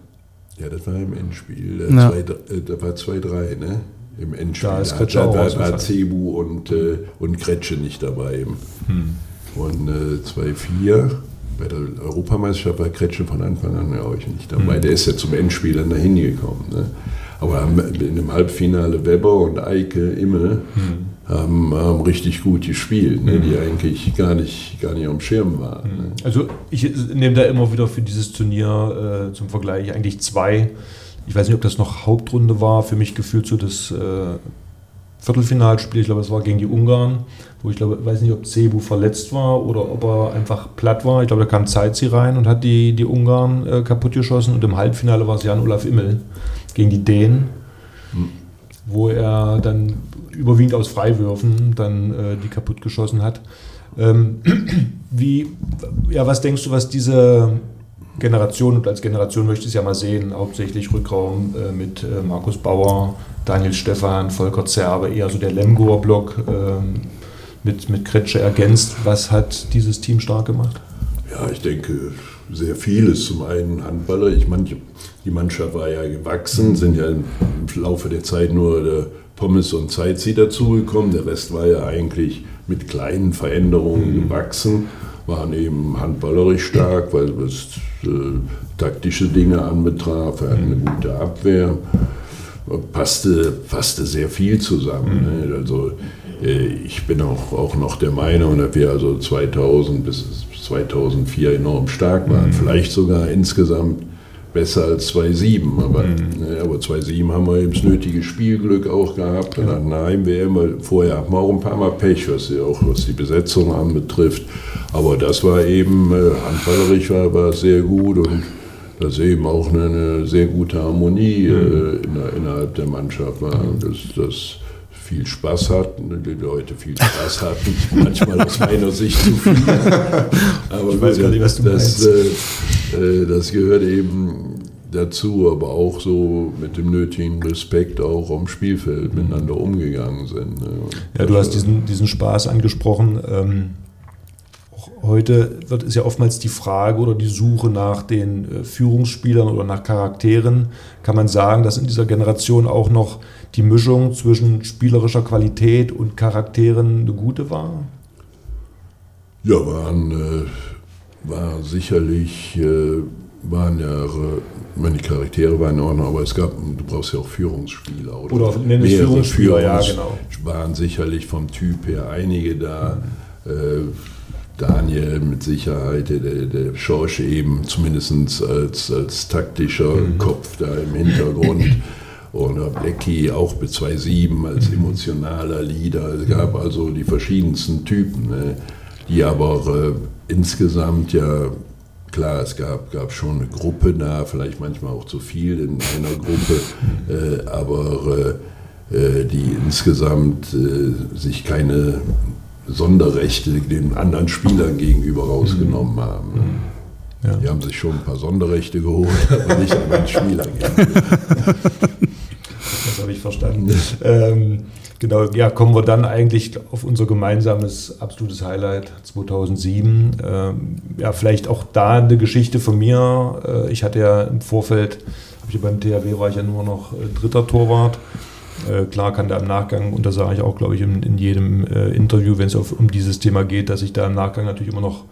Ja, das war im Endspiel. Ja. Zwei, äh, da war 2-3, ne? Im Endspiel. Da, ist da, da war Cebu und, äh, und Kretsche nicht dabei. Hm. Und äh, 2-4 bei der Europameisterschaft war Kretsche von Anfang an ja auch nicht dabei. Hm. Der ist ja zum Endspiel dann dahin gekommen. Ne? Aber in dem Halbfinale Weber und Eike Immel hm haben, haben richtig gut gespielt, ne, die mhm. eigentlich gar nicht, gar nicht am Schirm waren. Ne. Also ich nehme da immer wieder für dieses Turnier äh, zum Vergleich eigentlich zwei. Ich weiß nicht, ob das noch Hauptrunde war, für mich gefühlt so das äh, Viertelfinalspiel, ich glaube, es war gegen die Ungarn, wo ich glaube, weiß nicht, ob Cebu verletzt war oder ob er einfach platt war. Ich glaube, da kam Zeitzi rein und hat die, die Ungarn äh, kaputt geschossen und im Halbfinale war es Jan-Olaf Immel gegen die Dänen. Mhm wo er dann überwiegend aus Freiwürfen dann äh, die kaputt geschossen hat. Ähm, wie, ja, was denkst du, was diese Generation, und als Generation möchte ich es ja mal sehen, hauptsächlich Rückraum äh, mit äh, Markus Bauer, Daniel Stephan, Volker Zerbe, eher so der Lemgoer-Block ähm, mit, mit Kretsche ergänzt. Was hat dieses Team stark gemacht? Ja, ich denke, sehr vieles. Zum einen Handballer. Ich meine, die Mannschaft war ja gewachsen, sind ja im Laufe der Zeit nur der Pommes und Zeitzi dazugekommen. Der Rest war ja eigentlich mit kleinen Veränderungen mhm. gewachsen, waren eben handballerisch stark, weil es äh, taktische Dinge anbetraf. Er hatte eine gute Abwehr. Passte, passte sehr viel zusammen. Mhm. Ne? Also äh, ich bin auch, auch noch der Meinung, dass wir also 2000 bis 2004 enorm stark waren. Mhm. Vielleicht sogar insgesamt besser als 2-7. Aber, mhm. ne, aber 2-7 haben wir eben das nötige Spielglück auch gehabt. Dann hatten wir Heim-WM, vorher hatten wir auch ein paar Mal Pech, was die, auch was die Besetzung anbetrifft. Aber das war eben, äh, handballerisch war, war sehr gut und das ist eben auch eine, eine sehr gute Harmonie mhm. äh, innerhalb der Mannschaft war. Das, das viel Spaß hatten, die Leute viel Spaß hatten, manchmal aus meiner Sicht zu viel. Aber ich weiß gar nicht, was du das, äh, äh, das gehört eben dazu, aber auch so mit dem nötigen Respekt auch am Spielfeld miteinander umgegangen sind. Ne? Ja, du hast diesen, diesen Spaß angesprochen. Ähm, heute wird es ja oftmals die Frage oder die Suche nach den äh, Führungsspielern oder nach Charakteren. Kann man sagen, dass in dieser Generation auch noch die Mischung zwischen spielerischer Qualität und Charakteren eine gute war? Ja, waren, äh, war sicherlich, äh, waren ja, meine Charaktere waren in Ordnung, aber es gab, du brauchst ja auch Führungsspieler. Oder, oder mehrere Führungsspieler, ja, genau. waren sicherlich vom Typ her einige da. Mhm. Äh, Daniel mit Sicherheit, der, der Schorsch eben zumindest als, als taktischer mhm. Kopf da im Hintergrund. oder Blackie auch mit 2.7 als emotionaler Leader. Es gab also die verschiedensten Typen, ne, die aber äh, insgesamt ja, klar, es gab, gab schon eine Gruppe da, vielleicht manchmal auch zu viel in einer Gruppe, äh, aber äh, die insgesamt äh, sich keine Sonderrechte den anderen Spielern gegenüber rausgenommen haben. Ne. Ja. Die haben sich schon ein paar Sonderrechte geholt, aber nicht an den Spielern. Das habe ich verstanden. ähm, genau, ja, kommen wir dann eigentlich auf unser gemeinsames absolutes Highlight 2007. Ähm, ja, vielleicht auch da eine Geschichte von mir. Äh, ich hatte ja im Vorfeld, habe ich beim THW war ich ja nur noch äh, dritter Torwart. Äh, klar kann da im Nachgang, und das sage ich auch, glaube ich, in, in jedem äh, Interview, wenn es um dieses Thema geht, dass ich da im Nachgang natürlich immer noch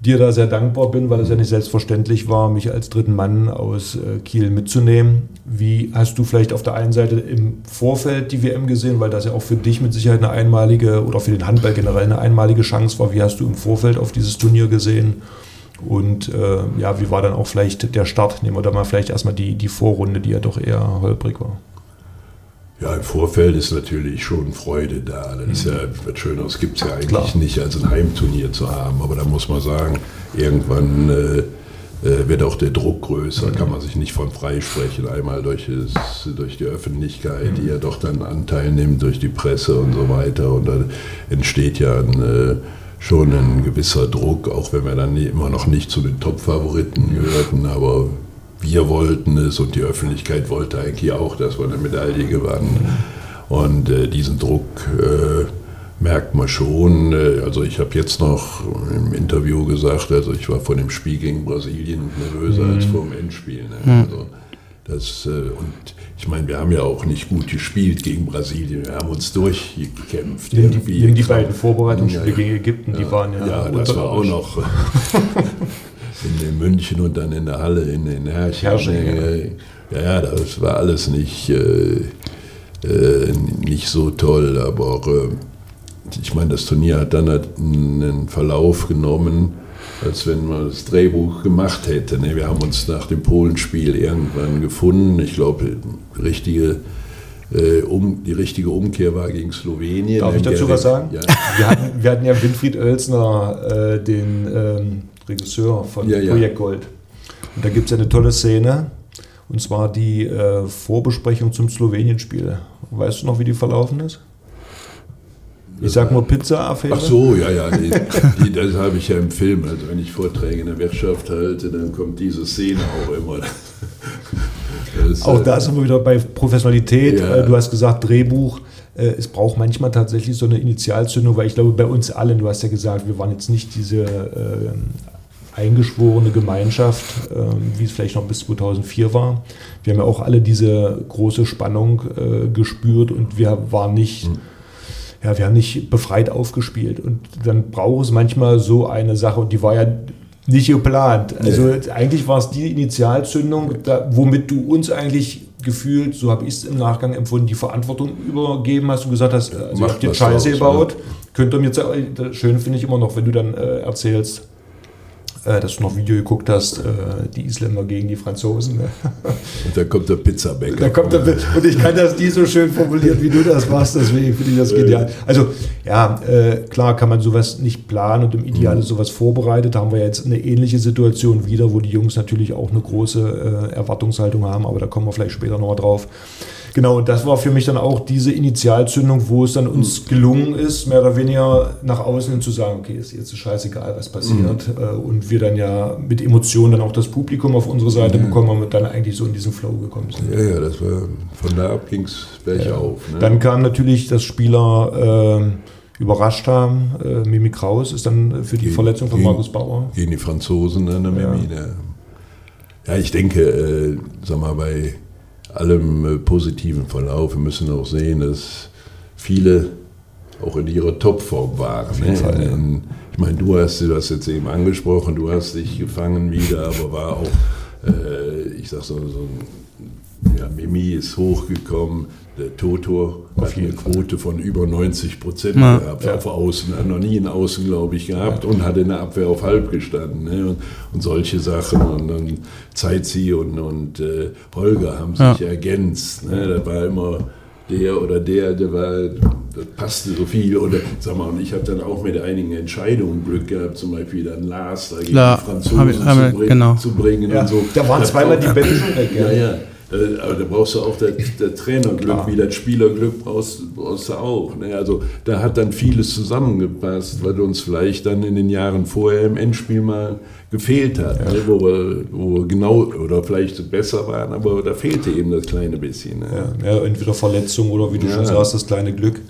dir da sehr dankbar bin, weil es ja nicht selbstverständlich war, mich als dritten Mann aus äh, Kiel mitzunehmen. Wie hast du vielleicht auf der einen Seite im Vorfeld die WM gesehen, weil das ja auch für dich mit Sicherheit eine einmalige oder für den Handball generell eine einmalige Chance war. Wie hast du im Vorfeld auf dieses Turnier gesehen? Und äh, ja, wie war dann auch vielleicht der Start? Nehmen wir da mal vielleicht erstmal die, die Vorrunde, die ja doch eher holprig war. Ja, im Vorfeld ist natürlich schon Freude da. Das ist ja was Schöneres gibt es ja eigentlich Klar. nicht, als ein Heimturnier zu haben. Aber da muss man sagen, irgendwann äh, äh, wird auch der Druck größer, mhm. kann man sich nicht von freisprechen. Einmal durch, das, durch die Öffentlichkeit, die ja doch dann Anteil nimmt, durch die Presse und so weiter. Und da entsteht ja ein, äh, schon ein gewisser Druck, auch wenn wir dann immer noch nicht zu den Top-Favoriten gehörten. Aber wir wollten es und die Öffentlichkeit wollte eigentlich auch, dass wir eine Medaille gewannen. Und äh, diesen Druck äh, merkt man schon. Äh, also ich habe jetzt noch im Interview gesagt, also ich war vor dem Spiel gegen Brasilien nervöser mhm. als vor dem Endspiel. Ne? Also das, äh, und ich meine, wir haben ja auch nicht gut gespielt gegen Brasilien. Wir haben uns durchgekämpft. Die, die, die beiden Vorbereitungsspiele ja, gegen Ägypten, ja, die waren ja. Ja, das war auch noch. in, in, München und dann in der Halle in, in Herrsching. Herrsching ja. ja, das war alles nicht, äh, äh, nicht so toll, aber äh, ich meine, das Turnier hat dann einen Verlauf genommen, als wenn man das Drehbuch gemacht hätte. Ne? Wir haben uns nach dem Polenspiel irgendwann gefunden. Ich glaube, richtige äh, um, die richtige Umkehr war gegen Slowenien. Darf ich dazu was sagen? Ja. Wir, hatten, wir hatten ja Winfried Oelsner, äh, den ähm, Regisseur von ja. Projekt Gold. Und da gibt es ja eine tolle Szene, und zwar die äh, Vorbesprechung zum Slowenien-Spiel. Weißt du noch, wie die verlaufen ist? Ich sag nur Pizza-Affäre. Ach so, ja, ja, die, die, das habe ich ja im Film. Also wenn ich Vorträge in der Wirtschaft halte, dann kommt diese Szene auch immer. Das, auch da sind wir wieder bei Professionalität. Ja. Äh, du hast gesagt, Drehbuch. Äh, es braucht manchmal tatsächlich so eine Initialzündung, weil ich glaube, bei uns allen, du hast ja gesagt, wir waren jetzt nicht diese äh, eingeschworene Gemeinschaft, ähm, wie es vielleicht noch bis 2004 war. Wir haben ja auch alle diese große Spannung äh, gespürt und wir waren nicht, mhm. ja, wir haben nicht befreit aufgespielt. Und dann braucht es manchmal so eine Sache und die war ja nicht geplant. Also nee. eigentlich war es die Initialzündung, da, womit du uns eigentlich gefühlt, so habe ich es im Nachgang empfunden, die Verantwortung übergeben hast und gesagt hast, also ihr habt jetzt Scheiße gebaut. Ja. Könnt ihr mir jetzt, schön finde ich immer noch, wenn du dann äh, erzählst, äh, dass du noch Video geguckt hast, äh, die Isländer gegen die Franzosen. Ne? Und da kommt der Pizzabäcker. Da kommt der, und ich kann das nie so schön formuliert, wie du das machst, deswegen finde ich das genial. Also ja, äh, klar kann man sowas nicht planen und im Ideal ist sowas vorbereitet. Da haben wir jetzt eine ähnliche Situation wieder, wo die Jungs natürlich auch eine große Erwartungshaltung haben, aber da kommen wir vielleicht später nochmal drauf. Genau, und das war für mich dann auch diese Initialzündung, wo es dann uns gelungen ist, mehr oder weniger nach außen hin zu sagen, okay, ist jetzt scheißegal, was passiert. Mhm. Und wir dann ja mit Emotionen dann auch das Publikum auf unsere Seite mhm. bekommen und dann eigentlich so in diesen Flow gekommen sind. Ja, ja, das war, von da ab ging es bergauf. Ja. Ne? Dann kam natürlich, dass Spieler äh, überrascht haben. Äh, Mimi Kraus ist dann für die gegen, Verletzung von gegen, Markus Bauer. Gegen die Franzosen, ne, Mimi. Ja. ja, ich denke, äh, sag mal, bei allem äh, positiven Verlauf. Wir müssen auch sehen, dass viele auch in ihrer Topform waren. Ne? Fall, ja. Ich meine, du hast das jetzt eben angesprochen, du hast dich gefangen wieder, aber war auch, äh, ich sag so, so ein, ja, Mimi ist hochgekommen, der Toto hat eine Quote von über 90 Prozent ja. gehabt, ja. auf Außen, hat noch nie in Außen, glaube ich, gehabt ja. und hatte in der Abwehr auf halb gestanden. Ne? Und, und, solche Sachen. Und dann Zeitzi und, und äh, Holger haben sich ergänzt. Ne? Da war immer der oder der, der war, das passte so viel. Oder sag mal, und ich habe dann auch mit einigen Entscheidungen Glück gehabt, zum Beispiel dann Lars da gegen Klar, die Franzosen ich, zu, bringen, genau. zu bringen und so. Da waren zweimal die Bälle schon weg. Ja, ja. Äh, aber da brauchst du auch der, der Trainerglück, Klar. wie das Spielerglück brauchst, brauchst du auch. Ne? Also da hat dann vieles zusammengepasst, weil uns vielleicht dann in den Jahren vorher im Endspiel mal gefehlt hat, ja. ne? wo, wir, wo wir genau oder vielleicht besser waren, aber da fehlte eben das kleine bisschen. Ne? Ja. ja, entweder Verletzung oder wie du ja. schon sagst, das kleine Glück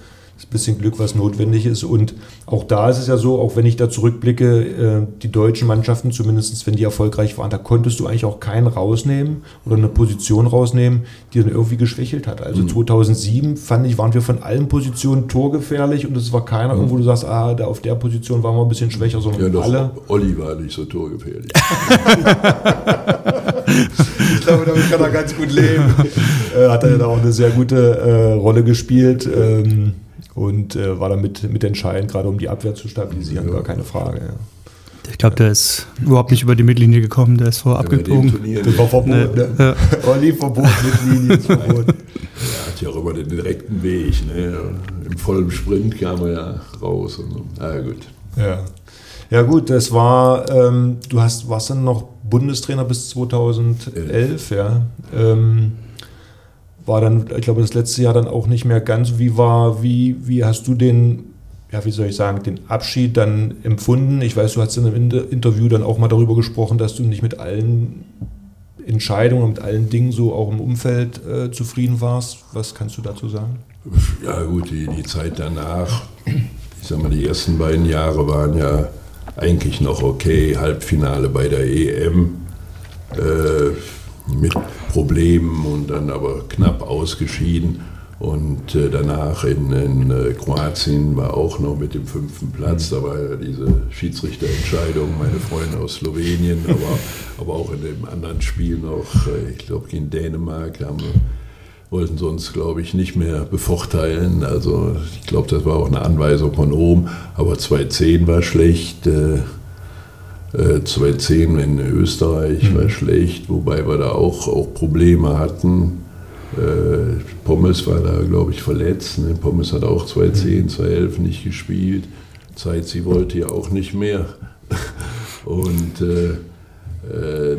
ein bisschen Glück, was notwendig ist. Und auch da ist es ja so, auch wenn ich da zurückblicke, äh, die deutschen Mannschaften, zumindest wenn die erfolgreich waren, da konntest du eigentlich auch keinen rausnehmen oder eine Position rausnehmen, die dann irgendwie geschwächelt hat. Also mhm. 2007 fand ich, waren wir von allen Positionen torgefährlich und es war keiner, mhm. wo du sagst, ah, da auf der Position waren wir ein bisschen schwächer, sondern ja, doch, alle. Olli war nicht so torgefährlich. ich glaube, damit kann er ganz gut leben. äh, hat er ja da auch eine sehr gute äh, Rolle gespielt. Ähm, und äh, war damit mit entscheidend, gerade um die Abwehr zu stabilisieren, ja. gar keine Frage. Ja. Ich glaube, der ist überhaupt nicht über die Mittellinie gekommen, der ist vorher abgebogen. Das war verboten. Ne, ne? Ja. Olli verboten, Mittellinie ist verboten. Er hat ja auch immer den direkten Weg. Ne? Im vollen Sprint kam er ja raus. Und so. Na ja, gut. Ja. Ja gut, das war, ähm, du hast, warst dann noch Bundestrainer bis 2011, ja. Ähm, war dann, ich glaube, das letzte Jahr dann auch nicht mehr ganz. Wie war, wie, wie hast du den, ja, wie soll ich sagen, den Abschied dann empfunden? Ich weiß, du hast in einem Interview dann auch mal darüber gesprochen, dass du nicht mit allen Entscheidungen, mit allen Dingen so auch im Umfeld äh, zufrieden warst. Was kannst du dazu sagen? Ja, gut, die, die Zeit danach, ich sag mal, die ersten beiden Jahre waren ja eigentlich noch okay. Halbfinale bei der EM. Äh, mit Problemen und dann aber knapp ausgeschieden. Und äh, danach in, in äh, Kroatien war auch noch mit dem fünften Platz. Da war ja diese Schiedsrichterentscheidung, meine Freunde aus Slowenien, aber, aber auch in dem anderen Spiel noch, äh, ich glaube gegen Dänemark, haben wollten sie uns, glaube ich, nicht mehr bevorteilen. Also ich glaube, das war auch eine Anweisung von oben. Aber 2-10 war schlecht. Äh, 2010 äh, in Österreich mhm. war schlecht, wobei wir da auch, auch Probleme hatten. Äh, Pommes war da, glaube ich, verletzt. Ne? Pommes hat auch 2010, 2011 mhm. nicht gespielt. Zeit, sie wollte ja auch nicht mehr. Und äh, äh,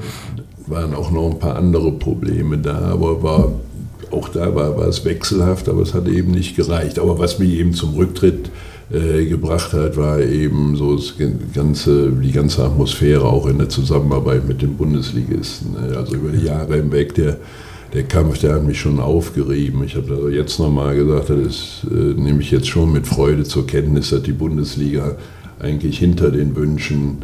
waren auch noch ein paar andere Probleme da, aber war, auch da war, war es wechselhaft, aber es hat eben nicht gereicht. Aber was mich eben zum Rücktritt äh, gebracht hat, war eben so das ganze, die ganze Atmosphäre auch in der Zusammenarbeit mit den Bundesligisten. Ne? Also über die Jahre hinweg, der, der Kampf, der hat mich schon aufgerieben. Ich habe also jetzt nochmal gesagt, das äh, nehme ich jetzt schon mit Freude zur Kenntnis, dass die Bundesliga eigentlich hinter den Wünschen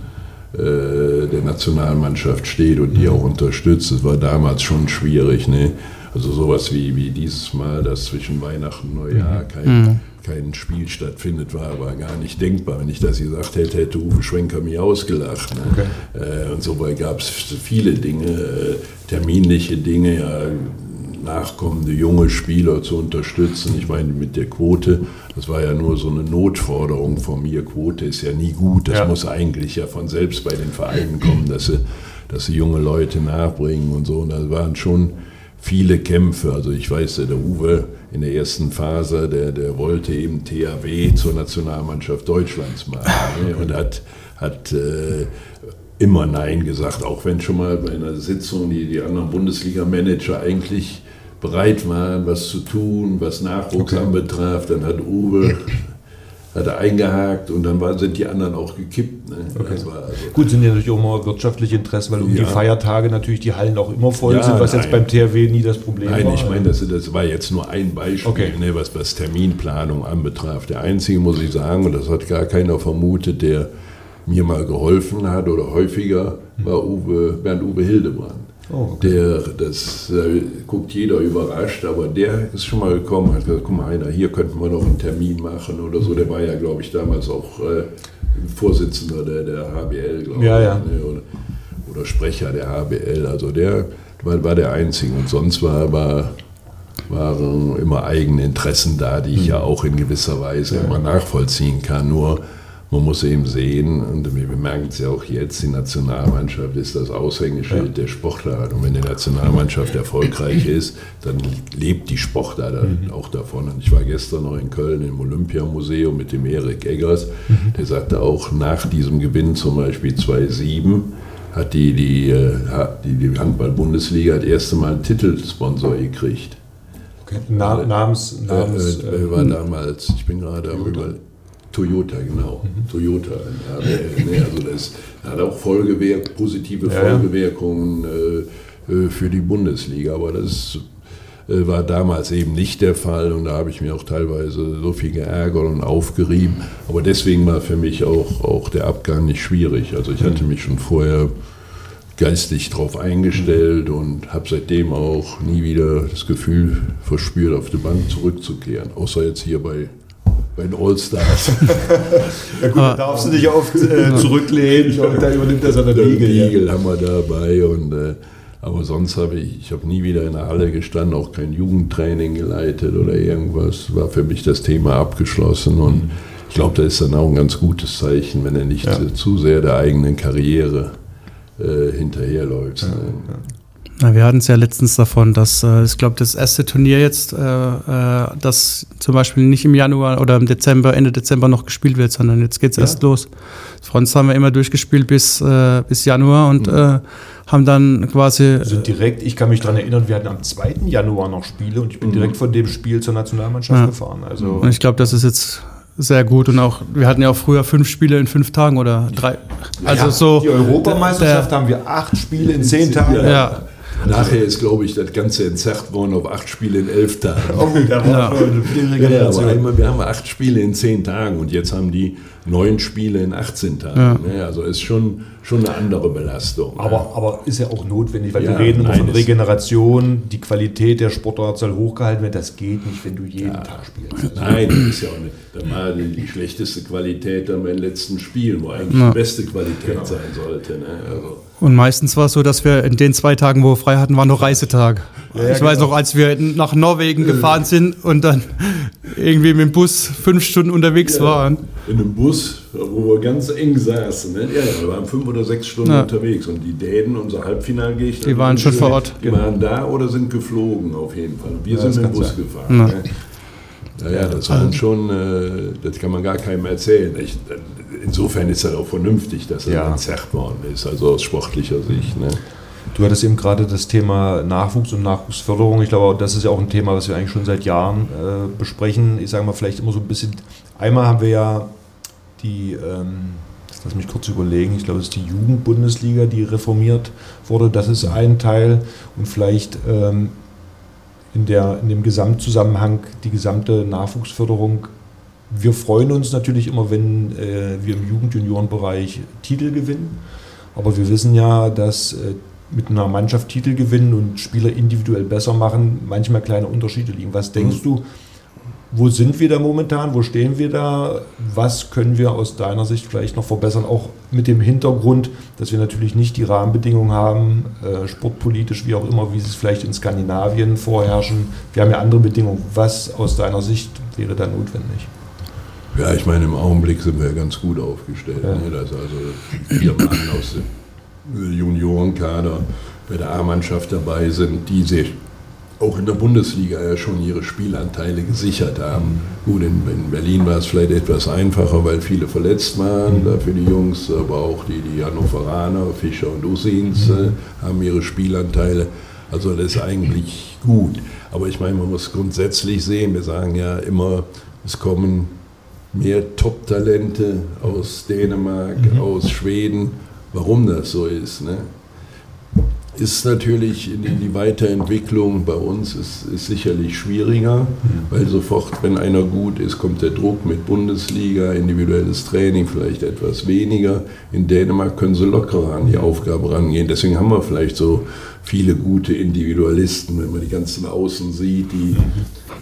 äh, der Nationalmannschaft steht und die auch unterstützt. Das war damals schon schwierig. Ne? Also sowas wie, wie dieses Mal, dass zwischen Weihnachten und Neujahr kein, Mhm. Kein Spiel stattfindet, war aber gar nicht denkbar. Wenn ich das gesagt hätte, hätte Uwe Schwenker mich ausgelacht. Ne? Äh, und so gab es viele Dinge, äh, terminliche Dinge, ja, nachkommende junge Spieler zu unterstützen. Ich meine, mit der Quote, das war ja nur so eine Notforderung von mir. Quote ist ja nie gut. Das Ja. muss eigentlich ja von selbst bei den Vereinen kommen, dass sie, dass sie junge Leute nachbringen und so. Und da waren schon viele Kämpfe. Also ich weiß, der Uwe in der ersten Phase, der, der wollte eben THW zur Nationalmannschaft Deutschlands machen ne? und hat, hat äh, immer Nein gesagt, auch wenn schon mal bei einer Sitzung die, die anderen Bundesliga-Manager eigentlich bereit waren, was zu tun, was Nachwuchs Okay. anbetraf, dann hat Uwe hat er eingehakt und dann war, sind die anderen auch gekippt. Ne? Das war also, Gut, sind ja natürlich auch immer wirtschaftliche Interessen, weil um die Ja. Feiertage natürlich die Hallen auch immer voll Ja, sind, was jetzt nein. beim THW nie das Problem Nein, war. ich meine, das, das war jetzt nur ein Beispiel, Okay. ne, was, was Terminplanung anbetraf. Der einzige, muss ich sagen, und das hat gar keiner vermutet, der mir mal geholfen hat oder häufiger, war Uwe, Bernd Uwe Hildebrand. Oh, okay. Der, das äh, guckt jeder überrascht, aber der ist schon mal gekommen, hat gesagt, guck mal, einer, hier könnten wir noch einen Termin machen oder so. Der war ja, glaube ich, damals auch äh, Vorsitzender der, der HBL, glaube Ja, ich. ja. Ne, oder, oder Sprecher der HBL. Also der war, war der Einzige. Und sonst war, war, waren immer eigene Interessen da, die ich ja auch in gewisser Weise immer nachvollziehen kann. Nur man muss eben sehen, und wir merken es ja auch jetzt, die Nationalmannschaft ist das Aushängeschild der Sportart. Und wenn die Nationalmannschaft erfolgreich ist, dann lebt die Sportart dann auch davon. Und ich war gestern noch in Köln im Olympiamuseum mit dem Erik Eggers. Der sagte auch, nach diesem Gewinn zum Beispiel 2-7 hat die, die, äh, die, die Handball-Bundesliga das erste Mal einen Titelsponsor gekriegt. Okay. Na, namens, namens äh, äh, war damals, ich bin gerade am über Toyota, genau. Mhm. Toyota. Ja, der, ne, also das hat auch Folgewirk positive Ja. Folgewirkungen äh, äh, für die Bundesliga, aber das äh, war damals eben nicht der Fall und da habe ich mir auch teilweise so viel geärgert und aufgerieben. Aber deswegen war für mich auch, auch der Abgang nicht schwierig. Also ich hatte mich schon vorher geistig darauf eingestellt und habe seitdem auch nie wieder das Gefühl verspürt, auf die Bank zurückzukehren. Außer jetzt hier bei, bei den Allstars. ja, gut, da darfst du dich oft äh, zurücklehnen und da übernimmt er seine Der Riegel. ja. Riegel haben wir dabei. Und, äh, aber sonst habe ich, ich habe nie wieder in der Halle gestanden, auch kein Jugendtraining geleitet oder irgendwas. War für mich das Thema abgeschlossen. Und ich glaube, das ist dann auch ein ganz gutes Zeichen, wenn er nicht Ja. zu, sehr der eigenen Karriere äh, hinterherläuft. ne? Na, wir hatten es ja letztens davon, dass äh, ich glaube, das erste Turnier jetzt, äh, äh, das zum Beispiel nicht im Januar oder im Dezember, Ende Dezember noch gespielt wird, sondern jetzt geht's Ja. erst los. Sonst haben wir immer durchgespielt bis, äh, bis Januar und äh, haben dann quasi. Wir sind direkt, ich kann mich daran erinnern, wir hatten am 2. Januar noch Spiele und ich bin direkt von dem Spiel zur Nationalmannschaft Ja. gefahren. Also Und ich glaube, das ist jetzt sehr gut und auch, wir hatten ja auch früher fünf Spiele in fünf Tagen oder drei. Also Ja, so. die Europameisterschaft der- haben wir acht Spiele in zehn Tagen. Ja. Nachher ist, glaube ich, das Ganze entzerrt worden auf acht Spiele in elf Tagen. Oh, da war Ja. schon eine Ja, aber Regeneration. einmal, wir haben acht Spiele in zehn Tagen und jetzt haben die neun Spiele in 18 Tagen. Ne? Also ist schon, schon eine andere Belastung. Aber, aber ist ja auch notwendig, weil Ja, wir reden nein, von Regeneration, die Qualität der Sportart soll hochgehalten werden. Das geht nicht, wenn du jeden Tag spielst. Nein, das ist ja auch nicht. Dann war die, die schlechteste Qualität dann bei den letzten Spielen, wo eigentlich Ja. die beste Qualität sein sollte. Ne? Also, Und meistens war es so, dass wir in den zwei Tagen, wo wir frei hatten, war noch Reisetag. ja, ich weiß genau. noch, als wir nach Norwegen gefahren sind und dann irgendwie mit dem Bus fünf Stunden unterwegs waren. in einem Bus, wo wir ganz eng saßen. Ne? Ja, ja, wir waren fünf oder sechs Stunden Ja. unterwegs und die Dänen, unser Halbfinalgegner, Die waren schon vor Ort. Die waren da oder sind geflogen auf jeden Fall. Wir Ja, sind mit dem Bus sein. gefahren. Ja. Ne? Naja, das waren schon, äh, das kann man gar keinem erzählen. Ich, insofern ist das auch vernünftig, dass er Ja. entzerrt worden ist, also aus sportlicher Sicht. Ne? Du hattest eben gerade das Thema Nachwuchs und Nachwuchsförderung. Ich glaube, das ist ja auch ein Thema, was wir eigentlich schon seit Jahren äh, besprechen. Ich sage mal, vielleicht immer so ein bisschen. Einmal haben wir ja die, ähm, lass mich kurz überlegen, ich glaube, es ist die Jugendbundesliga, die reformiert wurde. Das ist ein Teil. Und vielleicht ähm, in, der, in dem Gesamtzusammenhang die gesamte Nachwuchsförderung. Wir freuen uns natürlich immer, wenn äh, wir im Jugend-Juniorenbereich Titel gewinnen. Aber wir wissen ja, dass äh, mit einer Mannschaft Titel gewinnen und Spieler individuell besser machen, manchmal kleine Unterschiede liegen. Was denkst mhm. du, wo sind wir da momentan? Wo stehen wir da? Was können wir aus deiner Sicht vielleicht noch verbessern? Auch mit dem Hintergrund, dass wir natürlich nicht die Rahmenbedingungen haben, äh, sportpolitisch wie auch immer, wie sie es vielleicht in Skandinavien vorherrschen. Wir haben ja andere Bedingungen. Was aus deiner Sicht wäre da notwendig? Ja, ich meine, im Augenblick sind wir ganz gut aufgestellt. Ja. Ne? Dass also vier Mann aus dem Juniorenkader bei der A-Mannschaft dabei sind, die sich auch in der Bundesliga ja schon ihre Spielanteile gesichert haben. Gut, in, in, Berlin war es vielleicht etwas einfacher, weil viele verletzt waren, mhm. für die Jungs, aber auch die, die Hannoveraner, Fischer und Usins mhm. äh, haben ihre Spielanteile. Also das ist eigentlich gut. Aber ich meine, man muss grundsätzlich sehen, wir sagen ja immer, es kommen mehr Top-Talente aus Dänemark, mhm. aus Schweden. Warum das so ist, ne? ist natürlich die Weiterentwicklung bei uns ist, ist sicherlich schwieriger, weil sofort, wenn einer gut ist, kommt der Druck mit Bundesliga, individuelles Training vielleicht etwas weniger. In Dänemark können sie lockerer an die Aufgabe rangehen. Deswegen haben wir vielleicht so viele gute Individualisten, wenn man die ganzen Außen sieht, die,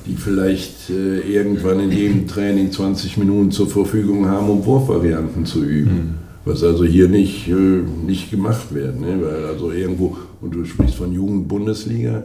die vielleicht äh, irgendwann in jedem Training 20 Minuten zur Verfügung haben, um Wurfvarianten zu üben was also hier nicht, äh, nicht gemacht wird. Ne? Weil also irgendwo, und du sprichst von Jugendbundesliga,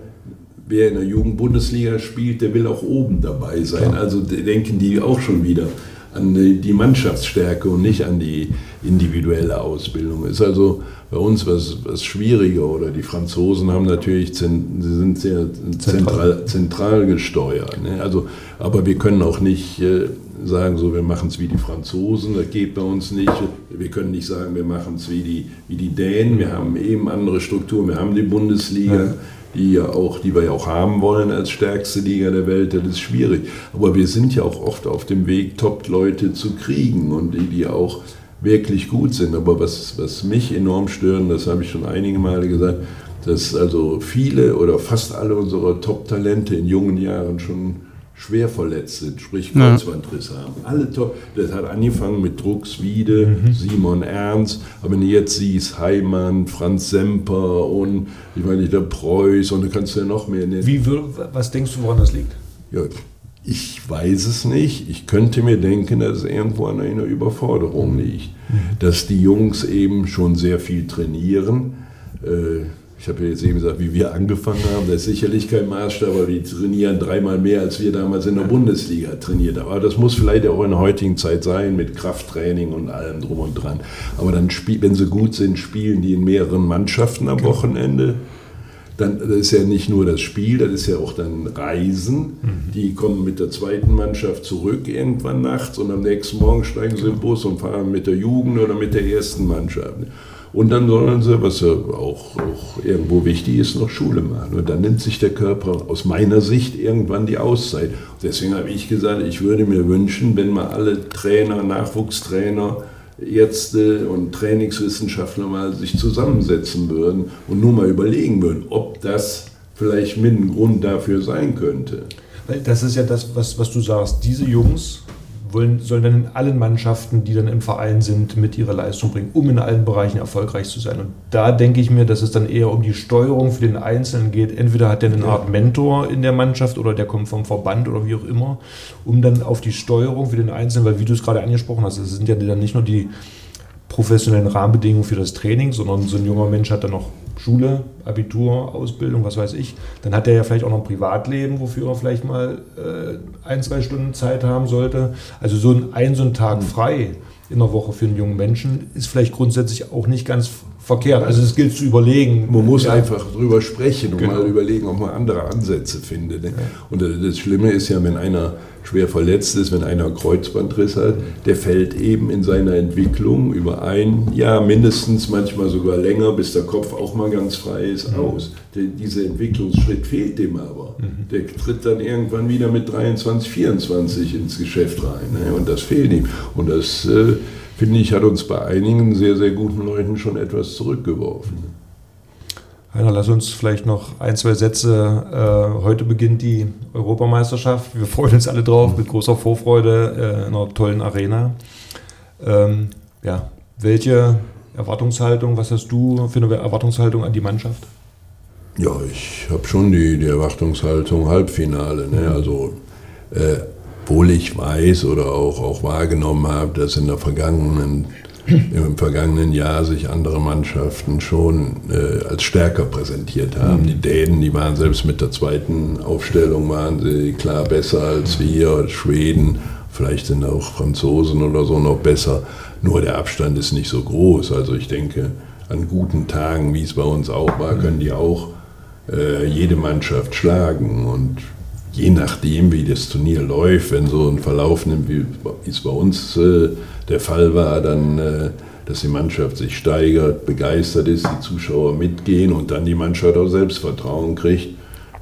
wer in der Jugendbundesliga spielt, der will auch oben dabei sein. Also denken die auch schon wieder an die Mannschaftsstärke und nicht an die individuelle Ausbildung. Ist also bei uns was, was schwieriger oder die Franzosen haben natürlich, sie sind sehr zentral, zentral gesteuert. Ne? Also, aber wir können auch nicht äh, sagen, so wir machen es wie die Franzosen, das geht bei uns nicht. Wir können nicht sagen, wir machen es wie die, wie die Dänen, wir haben eben andere Strukturen, wir haben die Bundesliga. Ja die, ja auch, die wir ja auch haben wollen als stärkste Liga der Welt, das ist schwierig. Aber wir sind ja auch oft auf dem Weg, Top-Leute zu kriegen und die, die auch wirklich gut sind. Aber was, was mich enorm stört, das habe ich schon einige Male gesagt, dass also viele oder fast alle unserer Top-Talente in jungen Jahren schon schwer verletzt sind, sprich Kreuzbandriss ja. haben. Alle top. Das hat angefangen mit Drucks Wiede, mhm. Simon Ernst, aber wenn du jetzt siehst, Heimann, Franz Semper und ich meine der Preuß und du kannst ja noch mehr nennen. Wie, was denkst du, woran das liegt? Ja, ich weiß es nicht. Ich könnte mir denken, dass es irgendwo an einer Überforderung liegt. Mhm. Dass die Jungs eben schon sehr viel trainieren. Äh, ich habe ja jetzt eben gesagt, wie wir angefangen haben, das ist sicherlich kein Maßstab, aber die trainieren dreimal mehr, als wir damals in der Bundesliga trainiert haben. Aber das muss vielleicht auch in der heutigen Zeit sein, mit Krafttraining und allem drum und dran. Aber dann, wenn sie gut sind, spielen die in mehreren Mannschaften am genau. Wochenende. Dann das ist ja nicht nur das Spiel, das ist ja auch dann Reisen. Mhm. Die kommen mit der zweiten Mannschaft zurück irgendwann nachts und am nächsten Morgen steigen sie im Bus und fahren mit der Jugend oder mit der ersten Mannschaft. Und dann sollen sie, was ja auch, auch, irgendwo wichtig ist, noch Schule machen. Und dann nimmt sich der Körper aus meiner Sicht irgendwann die Auszeit. Deswegen habe ich gesagt, ich würde mir wünschen, wenn mal alle Trainer, Nachwuchstrainer, Ärzte und Trainingswissenschaftler mal sich zusammensetzen würden und nur mal überlegen würden, ob das vielleicht mit ein Grund dafür sein könnte. Das ist ja das, was, was du sagst. Diese Jungs wollen, sollen dann in allen Mannschaften, die dann im Verein sind, mit ihrer Leistung bringen, um in allen Bereichen erfolgreich zu sein. Und da denke ich mir, dass es dann eher um die Steuerung für den Einzelnen geht. Entweder hat er eine Art Mentor in der Mannschaft oder der kommt vom Verband oder wie auch immer, um dann auf die Steuerung für den Einzelnen, weil wie du es gerade angesprochen hast, es sind ja dann nicht nur die professionellen Rahmenbedingungen für das Training, sondern so ein junger Mensch hat dann noch Schule, Abitur, Ausbildung, was weiß ich. Dann hat er ja vielleicht auch noch ein Privatleben, wofür er vielleicht mal äh, ein, zwei Stunden Zeit haben sollte. Also so ein, ein, so ein Tag frei in der Woche für einen jungen Menschen ist vielleicht grundsätzlich auch nicht ganz verkehrt. Also es gilt zu überlegen. Man muss ja. einfach drüber sprechen und genau. mal überlegen, ob man andere Ansätze findet. Ne? Ja. Und das Schlimme ist ja, wenn einer schwer verletzt ist, wenn einer Kreuzbandriss hat, der fällt eben in seiner Entwicklung über ein Jahr mindestens, manchmal sogar länger, bis der Kopf auch mal ganz frei ist, mhm. aus. Der, dieser Entwicklungsschritt fehlt dem aber. Mhm. Der tritt dann irgendwann wieder mit 23, 24 ins Geschäft rein. Ne? Und das fehlt ihm. Und das, äh, finde ich, hat uns bei einigen sehr, sehr guten Leuten schon etwas zurückgeworfen. Heiner, lass uns vielleicht noch ein, zwei Sätze. Äh, heute beginnt die Europameisterschaft. Wir freuen uns alle drauf, mit großer Vorfreude äh, in einer tollen Arena. Ähm, ja, welche Erwartungshaltung, was hast du für eine Erwartungshaltung an die Mannschaft? Ja, ich habe schon die, die Erwartungshaltung Halbfinale. Ne? Also, äh, obwohl ich weiß oder auch, auch wahrgenommen habe, dass in der vergangenen, im vergangenen Jahr sich andere Mannschaften schon äh, als stärker präsentiert haben. Die Dänen, die waren selbst mit der zweiten Aufstellung waren sie klar besser als wir, Schweden, vielleicht sind auch Franzosen oder so noch besser. Nur der Abstand ist nicht so groß. Also ich denke, an guten Tagen, wie es bei uns auch war, können die auch äh, jede Mannschaft schlagen. Und je nachdem, wie das Turnier läuft, wenn so ein Verlauf nimmt, wie es bei uns äh, der Fall war, dann, äh, dass die Mannschaft sich steigert, begeistert ist, die Zuschauer mitgehen und dann die Mannschaft auch Selbstvertrauen kriegt,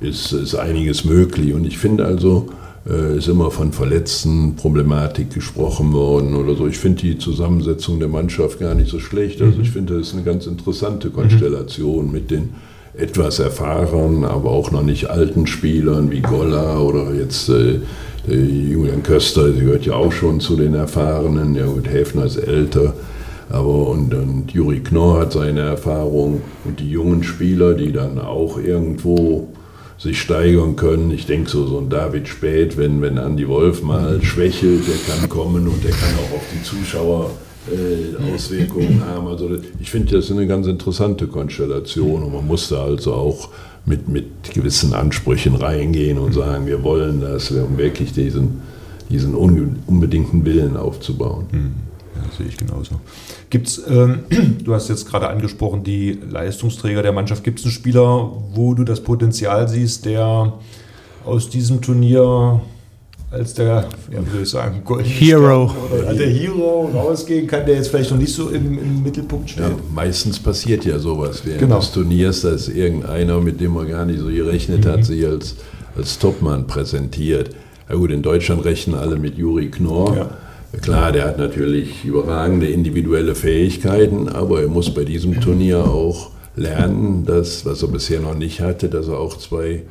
ist, ist einiges möglich. Und ich finde also, äh, ist immer von verletzten Problematik gesprochen worden oder so. Ich finde die Zusammensetzung der Mannschaft gar nicht so schlecht. Also ich finde, das ist eine ganz interessante Konstellation mit den etwas erfahrenen, aber auch noch nicht alten Spielern wie Golla oder jetzt äh, Julian Köster, der gehört ja auch schon zu den Erfahrenen. Ja gut, Häfner ist älter. Aber und, und Juri Knorr hat seine Erfahrung und die jungen Spieler, die dann auch irgendwo sich steigern können. Ich denke so, so ein David Spät, wenn, wenn Andi Wolf mal schwächelt, der kann kommen und der kann auch auf die Zuschauer äh, Auswirkungen haben. Also ich finde, das ist eine ganz interessante Konstellation und man muss da also auch mit, mit gewissen Ansprüchen reingehen und sagen, wir wollen das, um wirklich diesen, diesen unbedingten Willen aufzubauen. Hm. Ja, sehe ich genauso. Gibt's, ähm, du hast jetzt gerade angesprochen, die Leistungsträger der Mannschaft. Gibt es einen Spieler, wo du das Potenzial siehst, der aus diesem Turnier als der, ja, wie soll ich sagen, Hero. Oder der Hero rausgehen kann, der jetzt vielleicht noch nicht so im, im Mittelpunkt steht. Ja, meistens passiert ja sowas während genau. des Turniers, dass irgendeiner, mit dem man gar nicht so gerechnet mhm. hat, sich als, als Topmann präsentiert. Ja gut, in Deutschland rechnen alle mit Juri Knorr. Ja. Klar, der hat natürlich überragende individuelle Fähigkeiten, aber er muss bei diesem Turnier auch lernen, dass, was er bisher noch nicht hatte, dass er auch zwei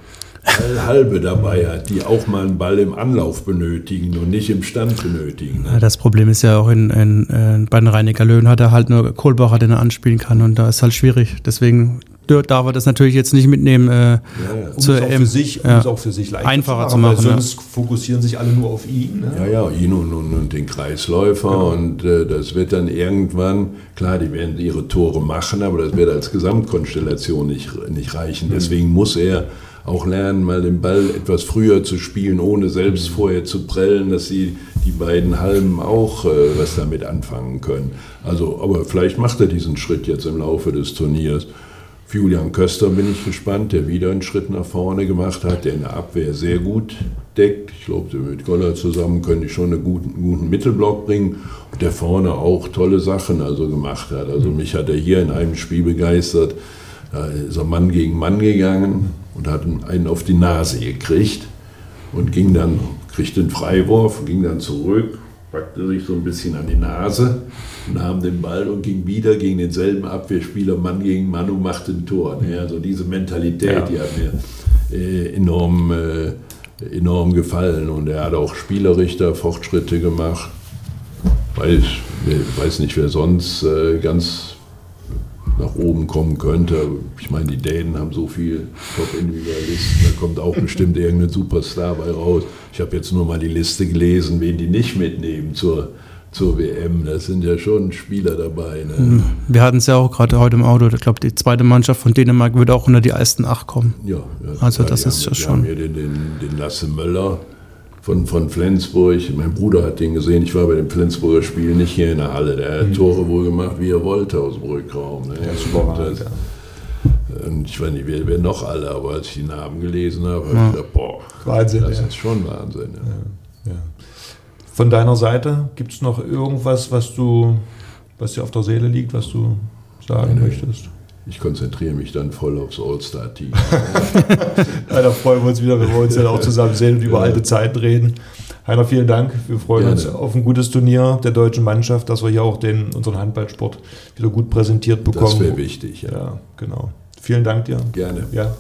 halbe dabei hat, die auch mal einen Ball im Anlauf benötigen und nicht im Stand benötigen. Ne? das Problem ist ja auch in, in, in bei den Rheiniger Löwen hat er halt nur Kohlbacher, den er anspielen kann und da ist halt schwierig. Deswegen darf er das natürlich jetzt nicht mitnehmen. Äh, ja, ja. Um, es auch für sich, um ja, auch für sich einfacher zu machen. Zu machen sonst fokussieren sich alle nur auf ihn. Ne? Ja, ja, ihn und, und, und den Kreisläufer. Genau. Und äh, das wird dann irgendwann, klar, die werden ihre Tore machen, aber das wird als Gesamtkonstellation nicht, nicht reichen. Mhm. Deswegen muss er auch lernen, mal den Ball etwas früher zu spielen, ohne selbst vorher zu prellen, dass sie die beiden Halben auch äh, was damit anfangen können. Also, aber vielleicht macht er diesen Schritt jetzt im Laufe des Turniers. Für Julian Köster bin ich gespannt, der wieder einen Schritt nach vorne gemacht hat, der in der Abwehr sehr gut deckt. Ich glaube, mit Goller zusammen können die schon einen guten, guten Mittelblock bringen und der vorne auch tolle Sachen also gemacht hat. Also mich hat er hier in einem Spiel begeistert. Da ist er Mann gegen Mann gegangen und hat einen auf die Nase gekriegt und ging dann, kriegte den Freiwurf, ging dann zurück, packte sich so ein bisschen an die Nase, nahm den Ball und ging wieder gegen denselben Abwehrspieler Mann gegen Mann und machte ein Tor. Also diese Mentalität, ja. die hat mir äh, enorm, äh, enorm gefallen und er hat auch spielerisch da Fortschritte gemacht. Weiß, weiß nicht, wer sonst äh, ganz nach oben kommen könnte. Ich meine, die Dänen haben so viel Top-Individualisten, da kommt auch bestimmt irgendein Superstar bei raus. Ich habe jetzt nur mal die Liste gelesen, wen die nicht mitnehmen zur, zur WM. Das sind ja schon Spieler dabei. Ne? Hm. Wir hatten es ja auch gerade heute im Auto. Ich glaube, die zweite Mannschaft von Dänemark würde auch unter die ersten acht kommen. Ja, ja also das ist ja schon. Wir haben hier den, den, den Lasse Möller von, von Flensburg. Mein Bruder hat den gesehen. Ich war bei dem Flensburger Spiel nicht hier in der Halle. Der hat mhm. Tore wohl gemacht, wie er wollte aus dem Rückraum. Ne? Ja, super. Das, und ich weiß nicht, wer, wer, noch alle, aber als ich die Namen gelesen habe, ja. habe ich gedacht, boah, Wahnsinn, das ja. ist schon Wahnsinn. Ja. Von deiner Seite gibt es noch irgendwas, was du, was dir auf der Seele liegt, was du sagen nee, möchtest? Ich konzentriere mich dann voll aufs All-Star-Team. ja, da freuen wir uns wieder, wenn wir uns dann auch zusammen sehen und über alte Zeiten reden. Heiner, vielen Dank. Wir freuen Gerne. uns auf ein gutes Turnier der deutschen Mannschaft, dass wir hier auch den, unseren Handballsport wieder gut präsentiert bekommen. Das wäre wichtig. Ja. ja, genau. Vielen Dank dir. Gerne. Ja.